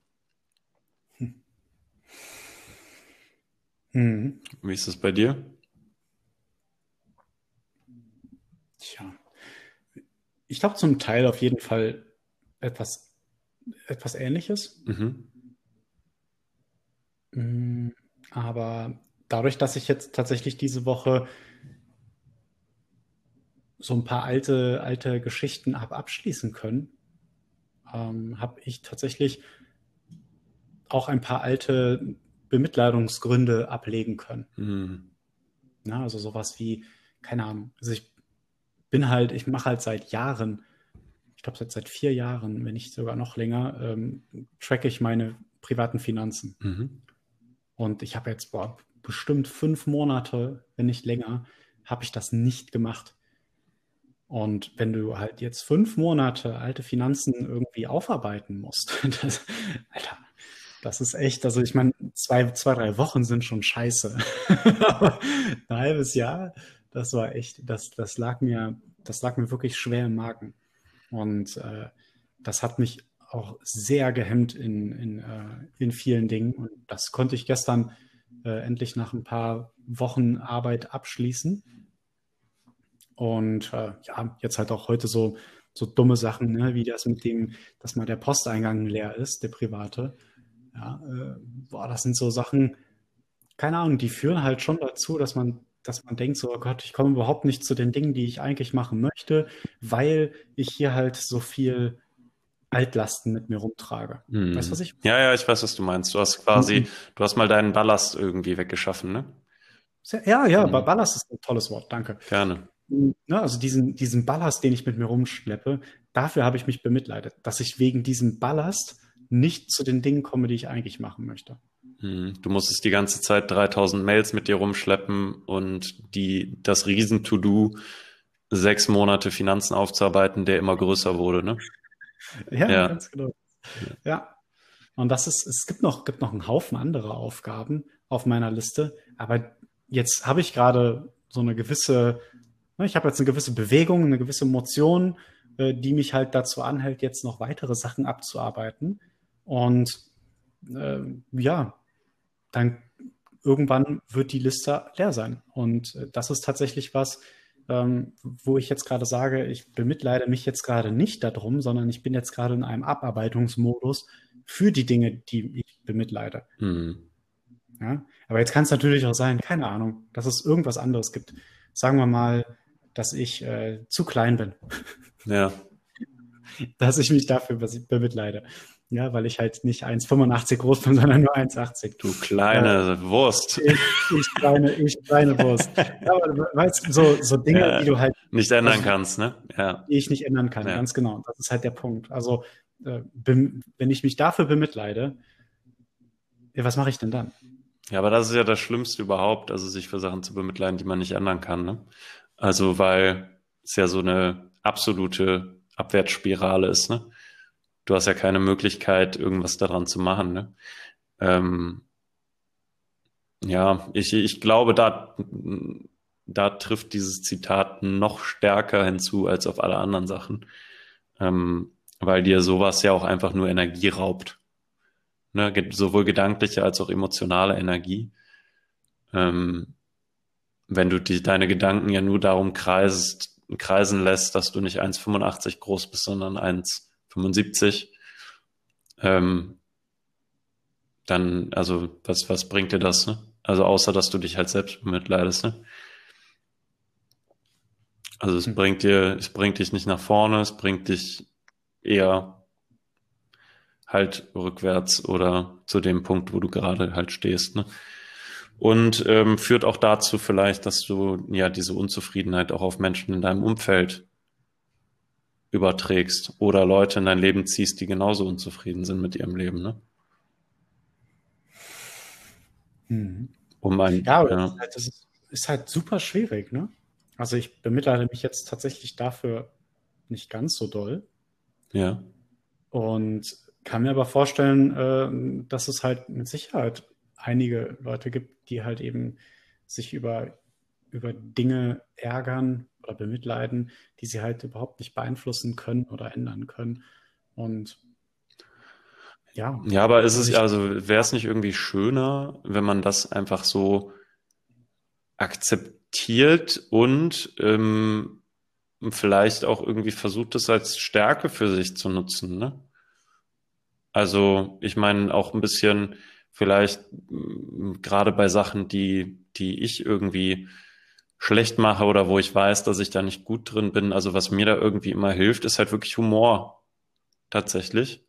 Hm. Wie ist es bei dir? Tja, ich glaube zum Teil auf jeden Fall etwas, etwas Ähnliches. Mhm. Hm, aber dadurch, dass ich jetzt tatsächlich diese Woche so ein paar alte, alte Geschichten habe abschließen können, ähm, habe ich tatsächlich auch ein paar alte Bemitleidungsgründe ablegen können. Mhm. Ja, also sowas wie, keine Ahnung, also ich bin halt, ich mache halt seit Jahren, ich glaube seit, seit vier Jahren, wenn nicht sogar noch länger, ähm, tracke ich meine privaten Finanzen. Mhm. Und ich habe jetzt boah, bestimmt fünf Monate, wenn nicht länger, habe ich das nicht gemacht. Und wenn du halt jetzt fünf Monate alte Finanzen irgendwie aufarbeiten musst, <laughs> das, Alter, das ist echt, also ich meine, zwei, zwei, drei Wochen sind schon scheiße. <laughs> Ein halbes Jahr, das war echt, das, das lag mir, das lag mir wirklich schwer im Magen. Und äh, das hat mich auch sehr gehemmt in, in, äh, in vielen Dingen. Und das konnte ich gestern äh, endlich nach ein paar Wochen Arbeit abschließen. Und äh, ja, jetzt halt auch heute so, so dumme Sachen, ne, wie das mit dem, dass mal der Posteingang leer ist, der private. Ja, äh, boah, das sind so Sachen, keine Ahnung, die führen halt schon dazu, dass man, dass man denkt, so, oh Gott, ich komme überhaupt nicht zu den Dingen, die ich eigentlich machen möchte, weil ich hier halt so viel Altlasten mit mir rumtrage. Hm. Weißt du, was ich Ja, ja, ich weiß, was du meinst. Du hast quasi, mhm. du hast mal deinen Ballast irgendwie weggeschaffen, ne? Ja, ja, mhm. Ballast ist ein tolles Wort, danke. Gerne ne, also diesen, diesen Ballast, den ich mit mir rumschleppe, dafür habe ich mich bemitleidet, dass ich wegen diesem Ballast nicht zu den Dingen komme, die ich eigentlich machen möchte. Hm, du musstest die ganze Zeit 3000 Mails mit dir rumschleppen und die, das Riesen-To-Do, sechs Monate Finanzen aufzuarbeiten, der immer größer wurde, ne? Ja, ja. ganz genau. Ja. Und das ist, es gibt noch, gibt noch einen Haufen anderer Aufgaben auf meiner Liste, aber jetzt habe ich gerade so eine gewisse, ich habe jetzt eine gewisse Bewegung, eine gewisse Motion, äh, die mich halt dazu anhält, jetzt noch weitere Sachen abzuarbeiten. Und äh, ja, dann irgendwann wird die Liste leer sein. Und äh, das ist tatsächlich was, ähm, wo ich jetzt gerade sage, ich bemitleide mich jetzt gerade nicht darum, sondern ich bin jetzt gerade in einem Abarbeitungsmodus für die Dinge, die ich bemitleide. Mhm. Ja? Aber jetzt kann es natürlich auch sein, keine Ahnung, dass es irgendwas anderes gibt. Sagen wir mal, dass ich äh, zu klein bin. <laughs> Ja. dass ich mich dafür bemitleide. Ja, weil ich halt nicht 1,85 groß bin, <laughs> sondern nur 1,80. Du kleine ja. Wurst. Ich, ich, kleine, ich kleine Wurst. Ja, <laughs> aber weißt so, so Dinge, ja, die du halt nicht ändern also, kannst, ne? Ja. Die ich nicht ändern kann, ja. ganz genau. Das ist halt der Punkt. Also, äh, wenn ich mich dafür bemitleide, ja, was mache ich denn dann? Ja, aber das ist ja das Schlimmste überhaupt, also sich für Sachen zu bemitleiden, die man nicht ändern kann. Ne? Also, weil es ja so eine absolute Abwärtsspirale ist, ne? du hast ja keine Möglichkeit, irgendwas daran zu machen. Ne? Ähm, ja, ich, ich glaube, da, da trifft dieses Zitat noch stärker hinzu als auf alle anderen Sachen, ähm, weil dir sowas ja auch einfach nur Energie raubt. Ne? Sowohl gedankliche als auch emotionale Energie. Ähm, wenn du die, deine Gedanken ja nur darum kreist, kreisen lässt, dass du nicht 1,85 groß bist, sondern 1 75, ähm, dann, also was, was bringt dir das, ne? Also außer, dass du dich halt selbst mitleidest, ne? Also es hm. bringt dir, es bringt dich nicht nach vorne, es bringt dich eher halt rückwärts oder zu dem Punkt, wo du gerade halt stehst, ne? Und ähm, führt auch dazu vielleicht, dass du ja diese Unzufriedenheit auch auf Menschen in deinem Umfeld überträgst oder Leute in dein Leben ziehst, die genauso unzufrieden sind mit ihrem Leben, ne? Mhm. Um ein, ja, ja. Das, ist halt, ist halt super schwierig, ne? Also ich bemitleide mich jetzt tatsächlich dafür nicht ganz so doll. Ja. Und kann mir aber vorstellen, äh, dass es halt mit Sicherheit einige Leute gibt, die halt eben sich über, über Dinge ärgern, oder bemitleiden, die sie halt überhaupt nicht beeinflussen können oder ändern können. Und ja. Ja, aber ist es, also wäre es nicht irgendwie schöner, wenn man das einfach so akzeptiert und ähm, vielleicht auch irgendwie versucht, es als Stärke für sich zu nutzen, ne? Also, ich meine, auch ein bisschen vielleicht gerade bei Sachen, die, die ich irgendwie schlecht mache oder wo ich weiß, dass ich da nicht gut drin bin. Also was mir da irgendwie immer hilft, ist halt wirklich Humor. Tatsächlich.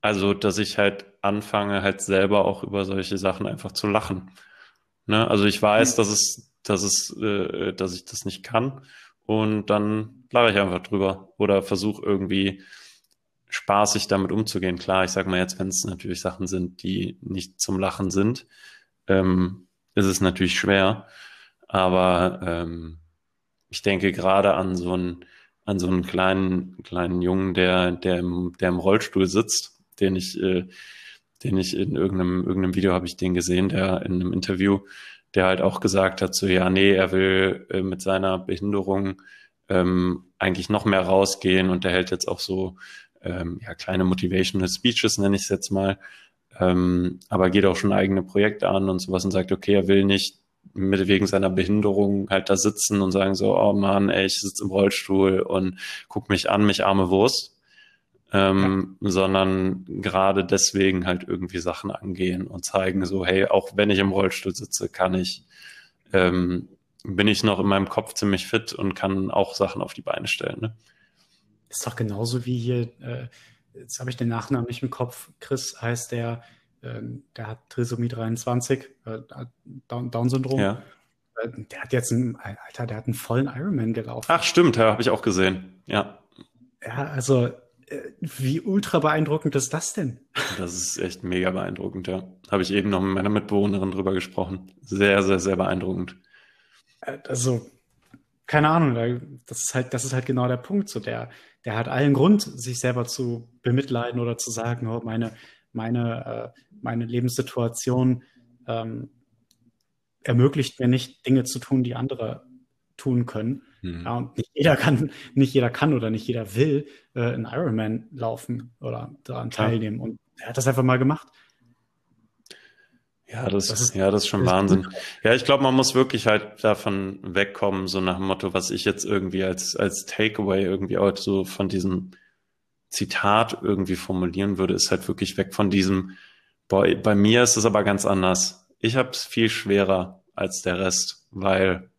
Also, dass ich halt anfange, halt selber auch über solche Sachen einfach zu lachen. Ne? Also ich weiß, mhm. dass es, dass es, äh, dass ich das nicht kann. Und dann lache ich einfach drüber oder versuche irgendwie spaßig damit umzugehen. Klar, ich sag mal jetzt, wenn es natürlich Sachen sind, die nicht zum Lachen sind, ähm, ist es natürlich schwer. Aber ähm, ich denke gerade an so einen, an so einen kleinen, kleinen Jungen, der, der, im, der im Rollstuhl sitzt, den ich, äh, den ich in irgendeinem, irgendeinem Video habe ich den gesehen, der in einem Interview, der halt auch gesagt hat, so ja, nee, er will äh, mit seiner Behinderung ähm, eigentlich noch mehr rausgehen und der hält jetzt auch so ähm, ja, kleine Motivational Speeches, nenne ich es jetzt mal, ähm, aber geht auch schon eigene Projekte an und sowas und sagt, okay, er will nicht mit wegen seiner Behinderung halt da sitzen und sagen so, oh Mann, ey, ich sitze im Rollstuhl und guck mich an, mich arme Wurst. Ähm, ja. sondern gerade deswegen halt irgendwie Sachen angehen und zeigen so, hey, auch wenn ich im Rollstuhl sitze, kann ich, ähm, bin ich noch in meinem Kopf ziemlich fit und kann auch Sachen auf die Beine stellen. Ne? Ist doch genauso wie hier, äh, jetzt habe ich den Nachnamen nicht im Kopf, Chris heißt der, ähm, der hat Trisomie 23, äh, Down-Syndrom. Ja. Äh, der hat jetzt einen, Alter, der hat einen vollen Ironman gelaufen. Ach, stimmt, ja, habe ich auch gesehen. Ja. Ja, also Äh, wie ultra beeindruckend ist das denn? Das ist echt mega beeindruckend, ja. Habe ich eben noch mit meiner Mitbewohnerin drüber gesprochen. Sehr, sehr, sehr beeindruckend. Äh, also, keine Ahnung, das ist halt, das ist halt genau der Punkt. So, der, der hat allen Grund, sich selber zu bemitleiden oder zu sagen, oh, meine, meine, äh, meine Lebenssituation ähm, ermöglicht mir nicht, Dinge zu tun, die andere tun können. Mhm. Ja, und nicht jeder kann, nicht jeder kann oder nicht jeder will äh, einen Ironman laufen oder daran teilnehmen. Und er hat das einfach mal gemacht. Ja, das, das ist, ja, das ist schon das Wahnsinn. Ist ja, ich glaube, man muss wirklich halt davon wegkommen, so nach dem Motto, was ich jetzt irgendwie als, als Takeaway irgendwie auch so von diesem Zitat irgendwie formulieren würde, ist halt wirklich weg von diesem, boah, bei mir ist es aber ganz anders. Ich habe es viel schwerer als der Rest, weil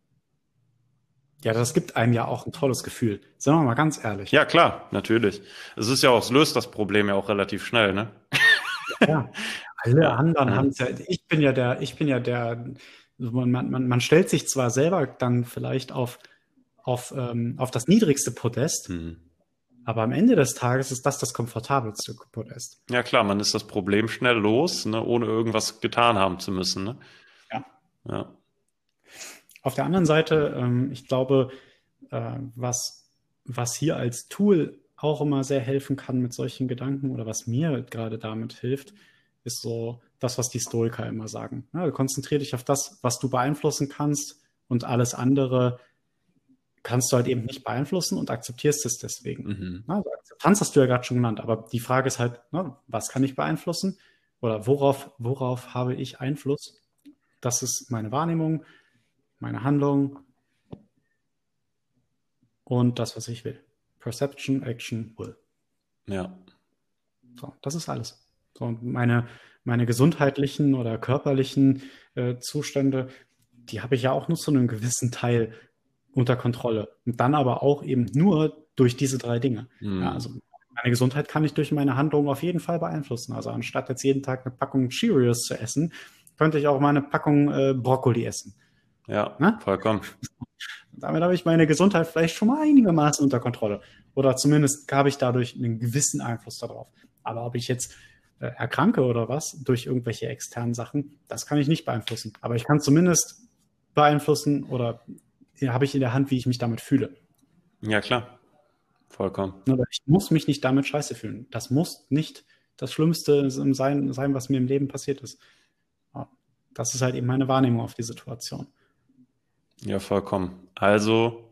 ja, das gibt einem ja auch ein tolles Gefühl. Sagen wir mal ganz ehrlich. Ja, klar, natürlich. Es ist ja auch, es löst das Problem ja auch relativ schnell, ne? Ja, alle anderen haben es ja. Ich bin ja der, ich bin ja der, man, man, man stellt sich zwar selber dann vielleicht auf, auf, ähm, auf das niedrigste Podest, hm. aber am Ende des Tages ist das das komfortabelste Podest. Ja, klar, man ist das Problem schnell los, ne, ohne irgendwas getan haben zu müssen. Ne? Ja. ja. Auf der anderen Seite, ähm, ich glaube, äh, was, was hier als Tool auch immer sehr helfen kann mit solchen Gedanken oder was mir gerade damit hilft, ist so das, was die Stoiker immer sagen. Ja, konzentriere dich auf das, was du beeinflussen kannst und alles andere kannst du halt eben nicht beeinflussen und akzeptierst es deswegen. Mhm. Also Akzeptanz hast du ja gerade schon genannt, aber die Frage ist halt, na, was kann ich beeinflussen oder worauf, worauf habe ich Einfluss? Das ist meine Wahrnehmung, meine Handlung und das, was ich will. Perception, Action, Will. Ja. So, das ist alles. So, und meine, meine gesundheitlichen oder körperlichen äh, Zustände, die habe ich ja auch nur zu einem gewissen Teil unter Kontrolle. Und dann aber auch eben nur durch diese drei Dinge. Mhm. Ja, also meine Gesundheit kann ich durch meine Handlungen auf jeden Fall beeinflussen. Also anstatt jetzt jeden Tag eine Packung Cheerios zu essen, könnte ich auch mal eine Packung äh, Brokkoli essen. Ja, Na? vollkommen. Damit habe ich meine Gesundheit vielleicht schon mal einigermaßen unter Kontrolle. Oder zumindest habe ich dadurch einen gewissen Einfluss darauf. Aber ob ich jetzt äh, erkranke oder was durch irgendwelche externen Sachen, das kann ich nicht beeinflussen. Aber ich kann zumindest beeinflussen oder habe ich in der Hand, wie ich mich damit fühle. Ja, klar. Vollkommen. Aber ich muss mich nicht damit scheiße fühlen. Das muss nicht das Schlimmste sein, sein was mir im Leben passiert ist. Das ist halt eben meine Wahrnehmung auf die Situation. Ja, vollkommen. Also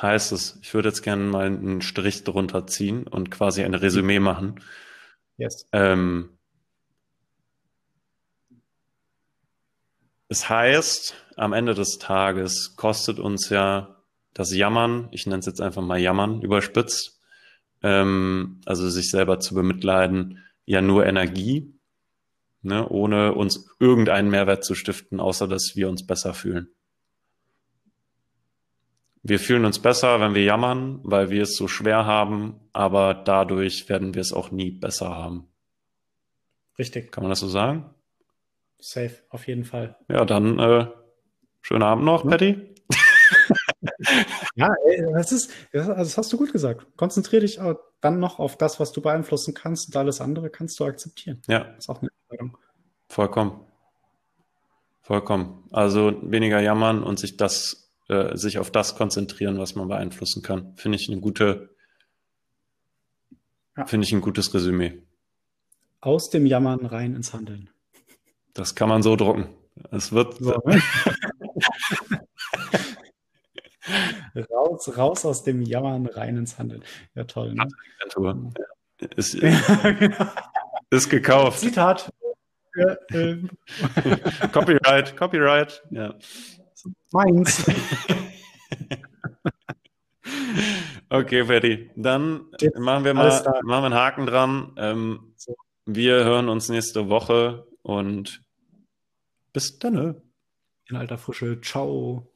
heißt es, ich würde jetzt gerne mal einen Strich drunter ziehen und quasi ein Resümee machen. Yes. Ähm, es heißt, am Ende des Tages kostet uns ja das Jammern, ich nenne es jetzt einfach mal Jammern, überspitzt, ähm, also sich selber zu bemitleiden, ja nur Energie, ne, ohne uns irgendeinen Mehrwert zu stiften, außer dass wir uns besser fühlen. Wir fühlen uns besser, wenn wir jammern, weil wir es so schwer haben, aber dadurch werden wir es auch nie besser haben. Richtig. Kann man das so sagen? Safe, auf jeden Fall. Ja, dann äh, schönen Abend noch? Patty. <laughs> ja, das ist, das, also das hast du gut gesagt. Konzentriere dich dann noch auf das, was du beeinflussen kannst und alles andere kannst du akzeptieren. Ja. Das ist auch eine Entscheidung. Vollkommen. Vollkommen. Also weniger jammern und sich das äh, sich auf das konzentrieren, was man beeinflussen kann. Finde ich eine gute, ja. finde ich ein gutes Resümee. Aus dem Jammern rein ins Handeln. Das kann man so drucken. Es wird. So, ne? <laughs> raus, raus aus dem Jammern rein ins Handeln. Ja, toll. Ne? Ist, ja, <laughs> genau. ist gekauft. Zitat. Ähm. <laughs> Copyright, Copyright. Ja. Meins. <laughs> okay, Ferdi. Dann machen wir mal machen wir einen Haken dran. Ähm, wir hören uns nächste Woche und bis dann. In alter Frische. Ciao.